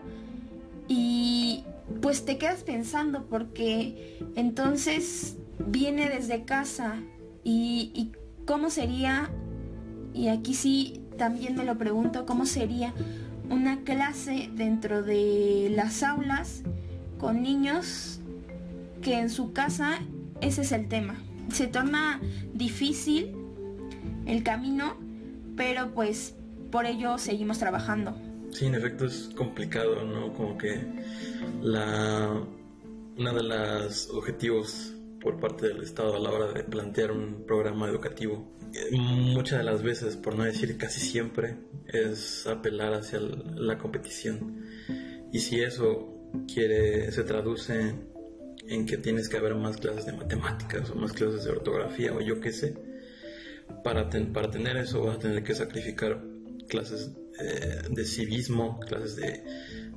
Speaker 5: Y pues te quedas pensando porque entonces viene desde casa y, y cómo sería, y aquí sí también me lo pregunto, cómo sería una clase dentro de las aulas con niños que en su casa ese es el tema. Se torna difícil el camino, pero pues por ello seguimos trabajando.
Speaker 4: Sí, en efecto es complicado, ¿no? Como que la una de los objetivos por parte del Estado a la hora de plantear un programa educativo muchas de las veces, por no decir casi siempre, es apelar hacia la competición. Y si eso quiere, se traduce en que tienes que haber más clases de matemáticas o más clases de ortografía o yo qué sé, para, para tener eso vas a tener que sacrificar clases eh, de civismo, clases de,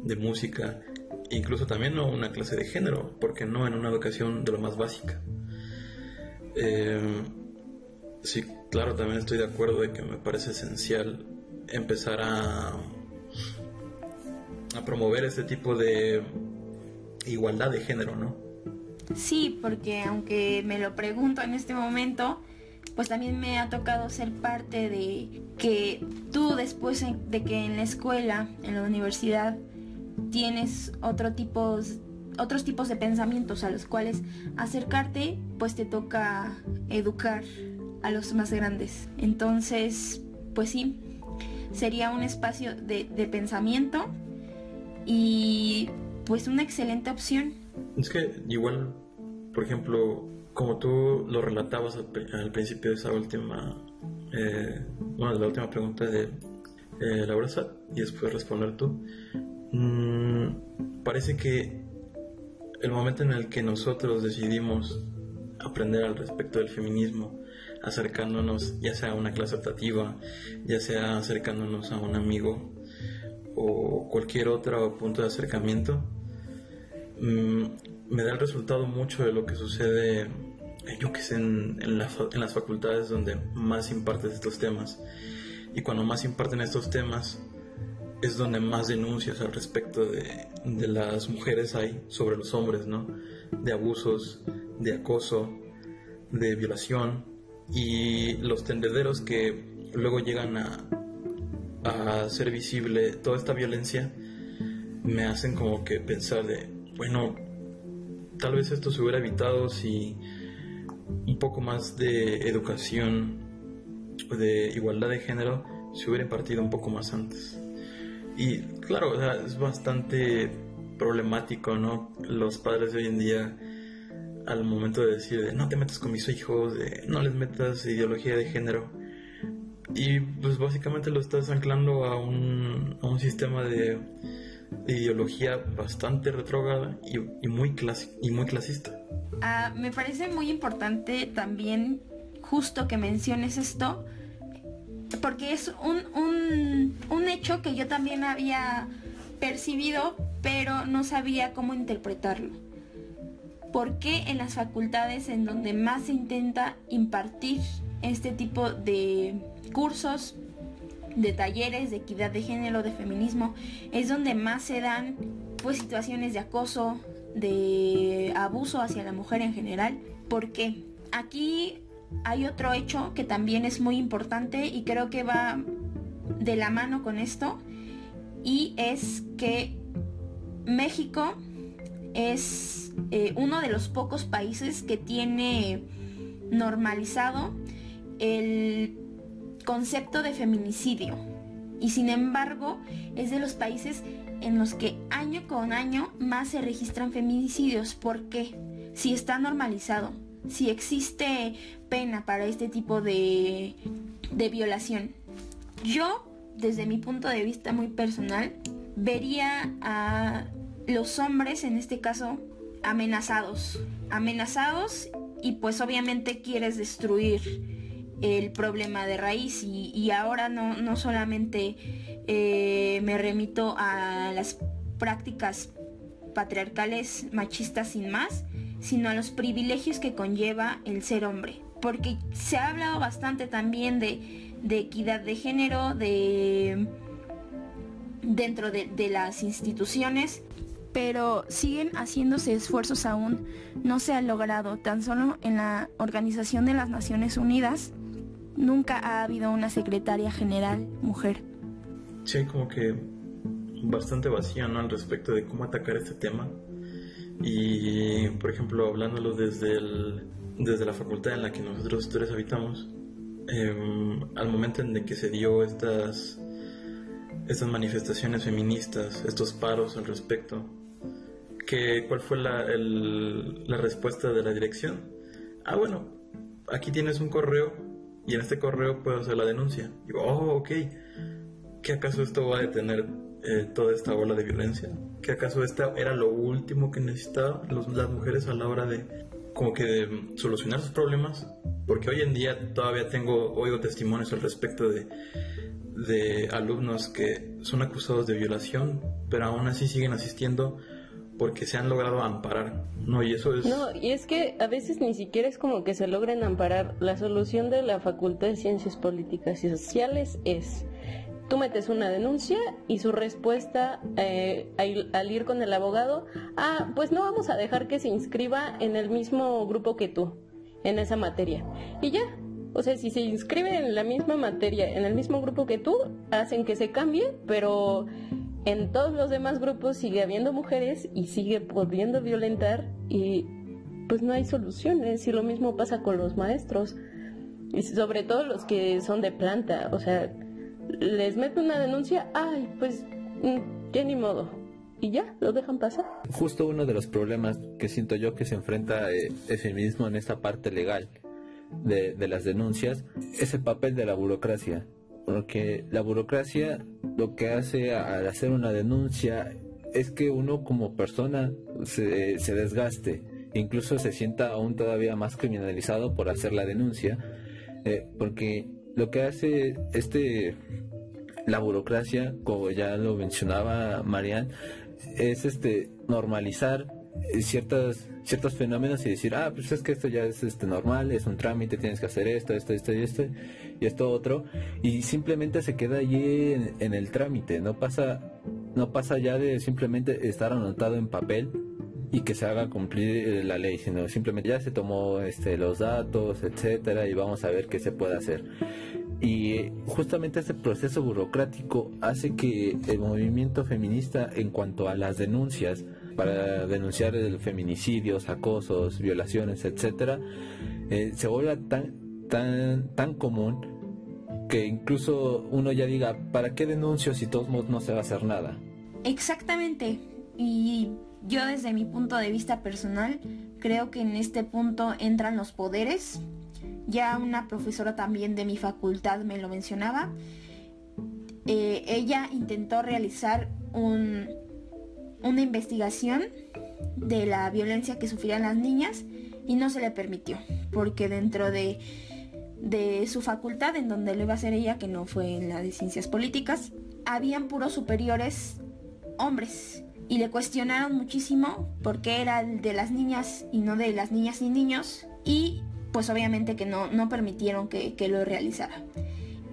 Speaker 4: de música, incluso también no una clase de género, porque no en una educación de lo más básica. Eh, sí, Claro, también estoy de acuerdo de que me parece esencial empezar a, a promover este tipo de igualdad de género, ¿no?
Speaker 5: Sí, porque aunque me lo pregunto en este momento, pues también me ha tocado ser parte de que tú después de que en la escuela, en la universidad, tienes otro otros tipos de pensamientos a los cuales acercarte, pues te toca educar a los más grandes. Entonces, pues sí, sería un espacio de, pensamiento y pues una excelente opción.
Speaker 4: Es que igual, por ejemplo, como tú lo relatabas al, principio de esa última, eh, bueno, de la última pregunta de eh, Laura y después responder tú, mm, parece que el momento en el que nosotros decidimos aprender al respecto del feminismo acercándonos ya sea a una clase optativa, ya sea acercándonos a un amigo o cualquier otro punto de acercamiento, mm, me da el resultado mucho de lo que sucede, yo que sé, en, las facultades donde más imparten estos temas. Y cuando más imparten estos temas, es donde más denuncias al respecto de, de, las mujeres hay sobre los hombres, ¿no? De abusos, de acoso, de violación, y los tendederos que luego llegan a, a hacer visible toda esta violencia me hacen como que pensar de, bueno, tal vez esto se hubiera evitado si un poco más de educación de igualdad de género se hubiera impartido un poco más antes. Y claro, es bastante problemático, ¿no? Los padres de hoy en día al momento de decir no te metas con mis hijos, de, no les metas ideología de género. Y pues básicamente lo estás anclando a un sistema de, ideología bastante retrógrada y, muy, clasista.
Speaker 5: Ah, me parece muy importante también justo que menciones esto, porque es un, un, un hecho que yo también había percibido, pero no sabía cómo interpretarlo. ¿Por qué en las facultades en donde más se intenta impartir este tipo de cursos, de talleres de equidad de género, de feminismo, es donde más se dan pues situaciones de acoso, de abuso hacia la mujer en general? Porque aquí hay otro hecho que también es muy importante y creo que va de la mano con esto y es que México es eh, uno de los pocos países que tiene normalizado el concepto de feminicidio y sin embargo es de los países en los que año con año más se registran feminicidios. ¿Por qué? Si está normalizado, si existe pena para este tipo de, de violación. Yo, desde mi punto de vista muy personal, vería a los hombres, en este caso, amenazados. Amenazados y pues obviamente quieres destruir el problema de raíz y, ahora no, no solamente eh, me remito a las prácticas patriarcales machistas sin más, sino a los privilegios que conlleva el ser hombre. Porque se ha hablado bastante también de, de equidad de género, de dentro de, de las instituciones pero siguen haciéndose esfuerzos aún. No se ha logrado. Tan solo en la Organización de las Naciones Unidas nunca ha habido una secretaria general mujer.
Speaker 4: Sí, como que bastante vacía, ¿no? Al respecto de cómo atacar este tema. Y, por ejemplo, hablándolo desde, el, desde la facultad en la que nosotros tres habitamos, em, al momento en que se dio estas, estas manifestaciones feministas, estos paros al respecto, ¿cuál fue la, la respuesta de la dirección? Ah, bueno, aquí tienes un correo y en este correo puedo hacer la denuncia. Digo, oh, ok. ¿Qué acaso esto va a detener eh, toda esta ola de violencia? ¿Qué acaso esta era lo último que necesitaban las mujeres a la hora de como que solucionar sus problemas? Porque hoy en día todavía tengo, oigo testimonios al respecto de, de alumnos que son acusados de violación, pero aún así siguen asistiendo porque se han logrado amparar, ¿no? Y eso es...
Speaker 1: No, y es que a veces ni siquiera es como que se logren amparar. La solución de la Facultad de Ciencias Políticas y Sociales es, tú metes una denuncia y su respuesta eh, al ir con el abogado, ah, pues no vamos a dejar que se inscriba en el mismo grupo que tú, en esa materia. Y ya, o sea, si se inscribe en la misma materia, en el mismo grupo que tú, hacen que se cambie, pero en todos los demás grupos sigue habiendo mujeres y sigue pudiendo violentar y pues no hay soluciones. Y lo mismo pasa con los maestros y sobre todo los que son de planta, o sea, les mete una denuncia, ay, pues mm, ya ni modo, y ya, lo dejan pasar.
Speaker 2: Justo uno de los problemas que siento yo que se enfrenta eh, el feminismo en esta parte legal de, de las denuncias es el papel de la burocracia porque la burocracia lo que hace al hacer una denuncia es que uno como persona se, se desgaste, incluso se sienta aún todavía más criminalizado por hacer la denuncia, eh, porque lo que hace este la burocracia, como ya lo mencionaba Marian, es este normalizar ciertas ciertos fenómenos y decir, ah, pues es que esto ya es este normal, es un trámite, tienes que hacer esto, esto, esto y esto y esto otro y simplemente se queda allí en, el trámite, no pasa no pasa ya de simplemente estar anotado en papel y que se haga cumplir eh, la ley, sino simplemente ya se tomó este los datos, etcétera y vamos a ver qué se puede hacer. Y justamente este proceso burocrático hace que el movimiento feminista en cuanto a las denuncias para denunciar el feminicidios, acosos, violaciones, etcétera, eh, se vuelve tan, tan, tan común que incluso uno ya diga, ¿para qué denuncio si todos modos no se va a hacer nada?
Speaker 5: Exactamente. Y yo desde mi punto de vista personal creo que en este punto entran los poderes. Ya una profesora también de mi facultad me lo mencionaba. Eh, ella intentó realizar un, una investigación de la violencia que sufrían las niñas y no se le permitió, porque dentro de, de su facultad, en donde lo iba a hacer ella, que no fue en la de ciencias políticas, habían puros superiores hombres y le cuestionaron muchísimo por qué era el de las niñas y no de las niñas y niños y pues obviamente que no, no permitieron que, que lo realizara.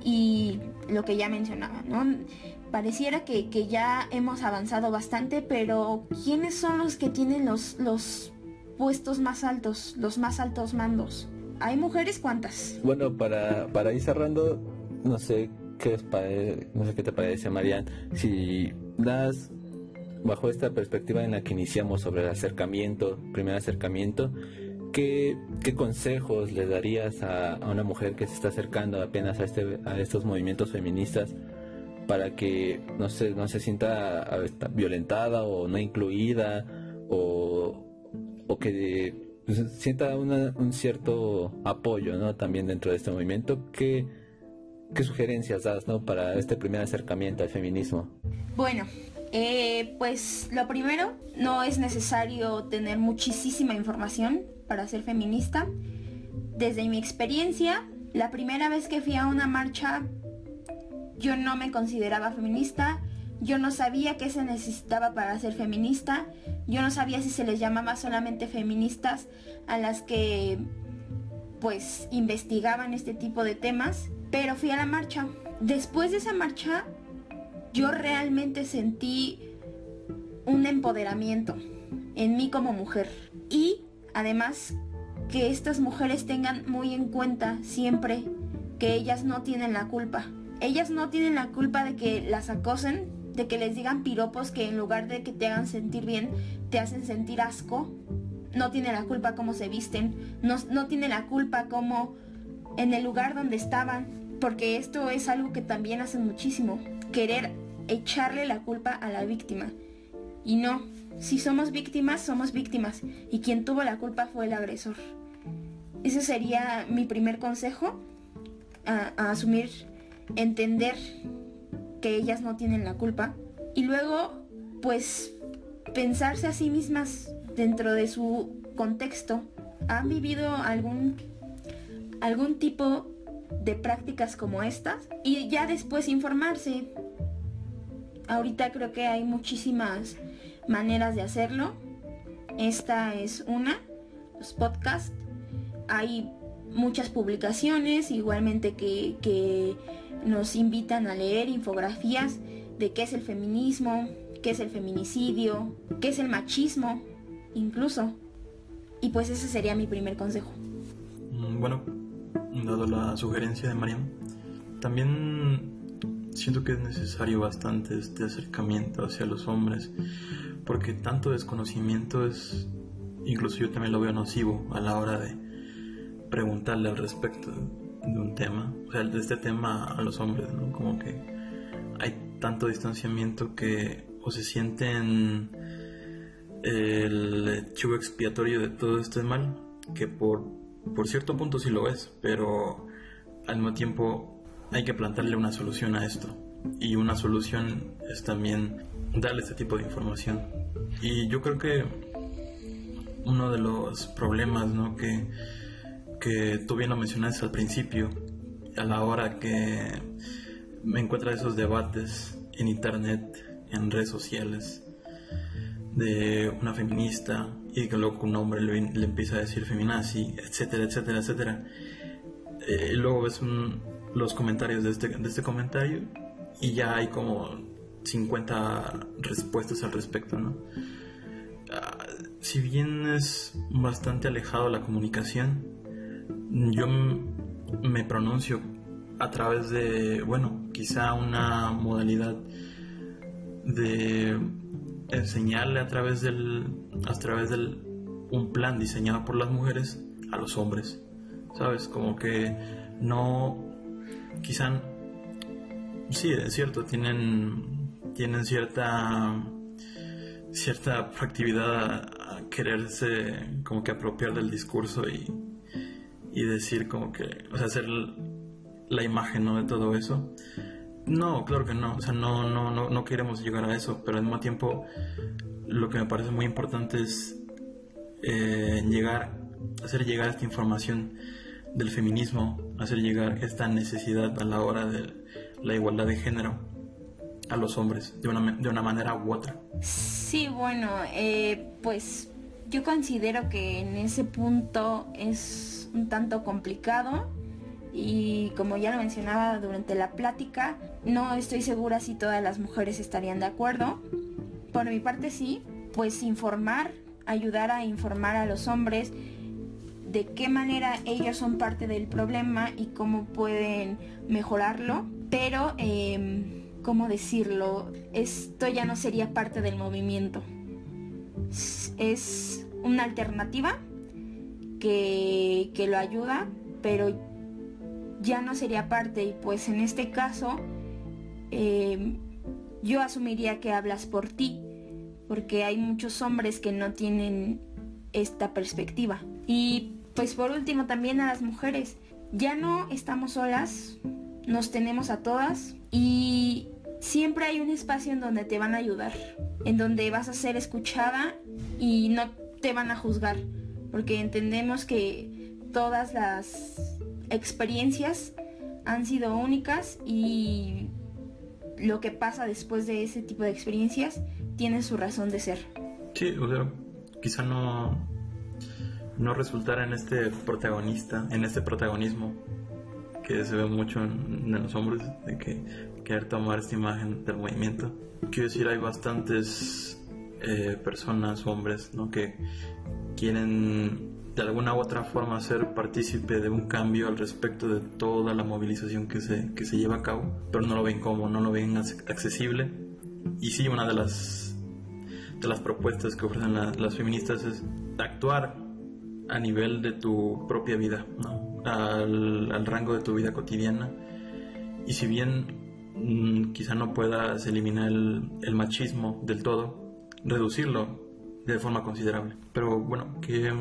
Speaker 5: Y lo que ya mencionaba, ¿no? Pareciera que, que, ya hemos avanzado bastante, pero ¿quiénes son los que tienen los, los puestos más altos, los más altos mandos? ¿Hay mujeres cuántas?
Speaker 2: Bueno, para, para ir cerrando, no sé qué, no sé qué te parece, Marian, si das bajo esta perspectiva en la que iniciamos sobre el acercamiento, primer acercamiento, ¿qué, qué consejos le darías a, a, una mujer que se está acercando apenas a, este, a estos movimientos feministas para que no se, no se sienta violentada o no incluida o, o que pues, sienta un cierto apoyo ¿no? también dentro de este movimiento? ¿Qué, ¿Qué sugerencias das ¿no? para este primer acercamiento al feminismo?
Speaker 5: Bueno, eh, pues lo primero, no es necesario tener muchísima información para ser feminista. Desde mi experiencia, la primera vez que fui a una marcha, yo no me consideraba feminista, yo no sabía qué se necesitaba para ser feminista, yo no sabía si se les llamaba solamente feministas a las que pues investigaban este tipo de temas, pero fui a la marcha. Después de esa marcha yo realmente sentí un empoderamiento en mí como mujer. Y además que estas mujeres tengan muy en cuenta siempre que ellas no tienen la culpa. Ellas no tienen la culpa de que las acosen, de que les digan piropos que en lugar de que te hagan sentir bien, te hacen sentir asco. No tienen la culpa cómo se visten, no, no tienen la culpa como en el lugar donde estaban, porque esto es algo que también hacen muchísimo. Querer echarle la culpa a la víctima. Y no, si somos víctimas, somos víctimas. Y quien tuvo la culpa fue el agresor. Ese sería mi primer consejo. A, a asumir, entender que ellas no tienen la culpa. Y luego, pues, pensarse a sí mismas dentro de su contexto. ¿Han vivido algún, algún tipo de prácticas como estas? Y ya después informarse ahorita creo que hay muchísimas maneras de hacerlo. Esta es una, los podcasts. Hay muchas publicaciones igualmente que, que, nos invitan a leer infografías de qué es el feminismo, qué es el feminicidio, qué es el machismo, incluso. Y pues ese sería mi primer consejo.
Speaker 4: Mm, bueno, dado la sugerencia de Mariam, también siento que es necesario bastante este acercamiento hacia los hombres, porque tanto desconocimiento es, incluso yo también lo veo nocivo a la hora de preguntarle al respecto de un tema, o sea, de este tema a los hombres, ¿no? Como que hay tanto distanciamiento que o se sienten el chivo expiatorio de todo este mal, que por, por cierto punto sí lo es, pero al mismo tiempo hay que plantearle una solución a esto. Y una solución es también darle este tipo de información. Y yo creo que uno de los problemas ¿no? que, que tú bien lo mencionaste al principio, a la hora que me encuentra esos debates en internet, en redes sociales, de una feminista y que luego un hombre le, empieza a decir feminazi, etcétera, etcétera, etcétera. Eh, luego ves un, los comentarios de este, de este comentario y ya hay como 50 respuestas al respecto, ¿no? Uh, si bien es bastante alejado la comunicación, yo me pronuncio a través de, bueno, quizá una modalidad de enseñarle a través del a través del un plan diseñado por las mujeres a los hombres sabes como que no quizá sí es cierto tienen tienen cierta cierta actividad a, quererse como que apropiar del discurso y, y decir como que o sea hacer la imagen ¿no? de todo eso no, claro que no, o sea, no, no, no, no queremos llegar a eso, pero al mismo tiempo lo que me parece muy importante es eh, llegar, hacer llegar esta información del feminismo, hacer llegar esta necesidad a la hora de la igualdad de género a los hombres de una, de una manera u otra.
Speaker 5: Sí, bueno, eh, pues yo considero que en ese punto es un tanto complicado y como ya lo mencionaba durante la plática, no estoy segura si todas las mujeres estarían de acuerdo. Por mi parte sí, pues informar, ayudar a informar a los hombres de qué manera ellos son parte del problema y cómo pueden mejorarlo, pero, eh, ¿cómo decirlo? Esto ya no sería parte del movimiento. Es una alternativa que, que lo ayuda, pero ya no sería parte. Y pues en este caso eh, yo asumiría que hablas por ti porque hay muchos hombres que no tienen esta perspectiva. Y pues por último también a las mujeres. Ya no estamos solas nos tenemos a todas y siempre hay un espacio en donde te van a ayudar en donde vas a ser escuchada y no te van a juzgar porque entendemos que todas las experiencias han sido únicas y lo que pasa después de ese tipo de experiencias tiene su razón de ser.
Speaker 4: Sí, o sea, quizá no, no resultara en este protagonista, en este protagonismo que se ve mucho en, los hombres, de que querer tomar esta imagen del movimiento. Quiero decir, hay bastantes eh, personas, hombres, ¿no? que quieren de alguna u otra forma ser partícipe de un cambio al respecto de toda la movilización que se, que se lleva a cabo, pero no lo ven como, no lo ven accesible. Y sí, una de las, de las propuestas que ofrecen las feministas es actuar a nivel de tu propia vida, al, al, rango de tu vida cotidiana. Y si bien mm, quizá no puedas eliminar el, el machismo del todo, reducirlo de forma considerable. Pero bueno, que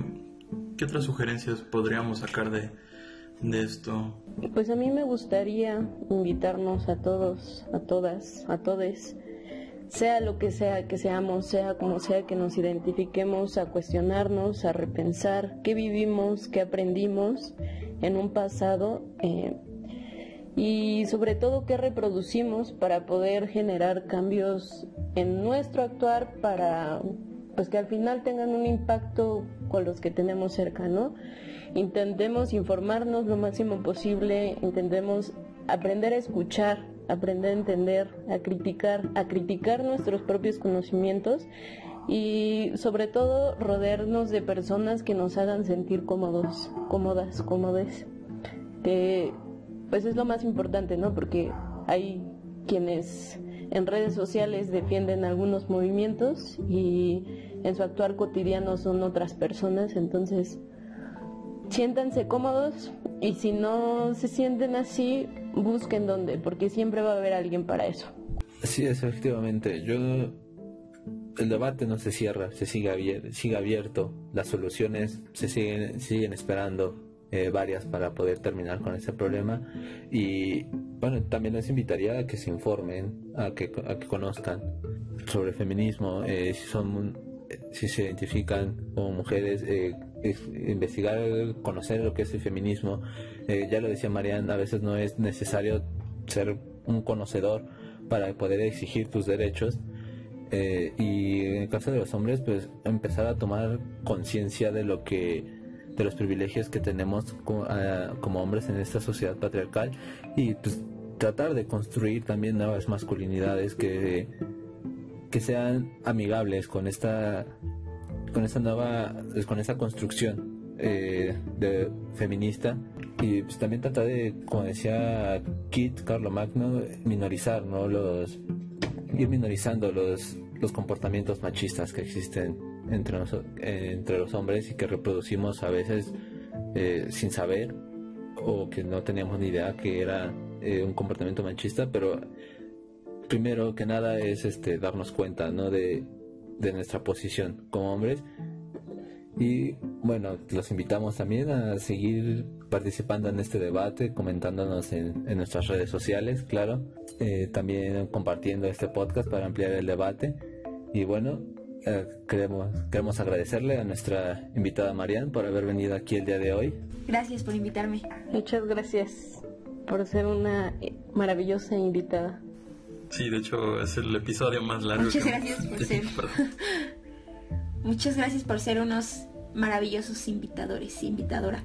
Speaker 4: ¿Qué otras sugerencias podríamos sacar de, esto?
Speaker 1: Pues a mí me gustaría invitarnos a todos, a todas, a todes, sea lo que sea que seamos, sea como sea que nos identifiquemos, a cuestionarnos, a repensar qué vivimos, qué aprendimos en un pasado eh, y sobre todo qué reproducimos para poder generar cambios en nuestro actuar para pues que al final tengan un impacto con los que tenemos cerca, ¿no? Intentemos informarnos lo máximo posible, intentemos aprender a escuchar, aprender a entender, a criticar, a criticar nuestros propios conocimientos y sobre todo rodearnos de personas que nos hagan sentir cómodos, cómodas, cómodes, que pues es lo más importante, ¿no? Porque hay quienes en redes sociales defienden algunos movimientos y en su actuar cotidiano son otras personas, entonces siéntanse cómodos y si no se sienten así, busquen dónde, porque siempre va a haber alguien para eso.
Speaker 2: Sí, efectivamente. Yo el debate no se cierra, se sigue abierto, sigue abierto. Las soluciones se siguen siguen esperando eh, varias para poder terminar con ese problema y bueno, también les invitaría a que se informen, a que, a que conozcan sobre feminismo, eh, si son si se identifican como mujeres, eh, investigar, conocer lo que es el feminismo. ya lo decía Marian, a veces no es necesario ser un conocedor para poder exigir tus derechos. y en el caso de los hombres, pues empezar a tomar conciencia de lo que de los privilegios que tenemos ah, como, hombres en esta sociedad patriarcal y pues tratar de construir también nuevas masculinidades que, que sean amigables con esta con esta nueva con esta construcción eh, feminista. Y pues también tratar de como decía Kit Carlo Magno minorizar no los ir minorizando los los comportamientos machistas que existen entre, entre los hombres y que reproducimos a veces eh, sin saber o que no teníamos ni idea que era eh, un comportamiento machista, pero primero que nada es este darnos cuenta ¿no? de, de nuestra posición como hombres y bueno, los invitamos también a seguir participando en este debate, comentándonos en, nuestras redes sociales, claro, eh, también compartiendo este podcast para ampliar el debate. Y bueno, eh, queremos, queremos agradecerle a nuestra invitada Marian por haber venido aquí el día de hoy.
Speaker 5: Gracias por invitarme.
Speaker 1: Muchas gracias por ser una maravillosa invitada.
Speaker 4: Sí, de hecho es el episodio más largo.
Speaker 5: Muchas gracias por ser. Muchas gracias por ser unos maravillosos invitadores y invitadora.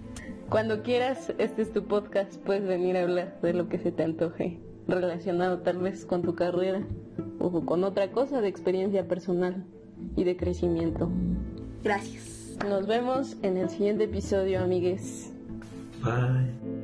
Speaker 1: Cuando quieras, este es tu podcast, puedes venir a hablar de lo que se te antoje, relacionado tal vez con tu carrera o con otra cosa de experiencia personal y de crecimiento.
Speaker 5: Gracias.
Speaker 1: Nos vemos en el siguiente episodio, amigues.
Speaker 4: Bye.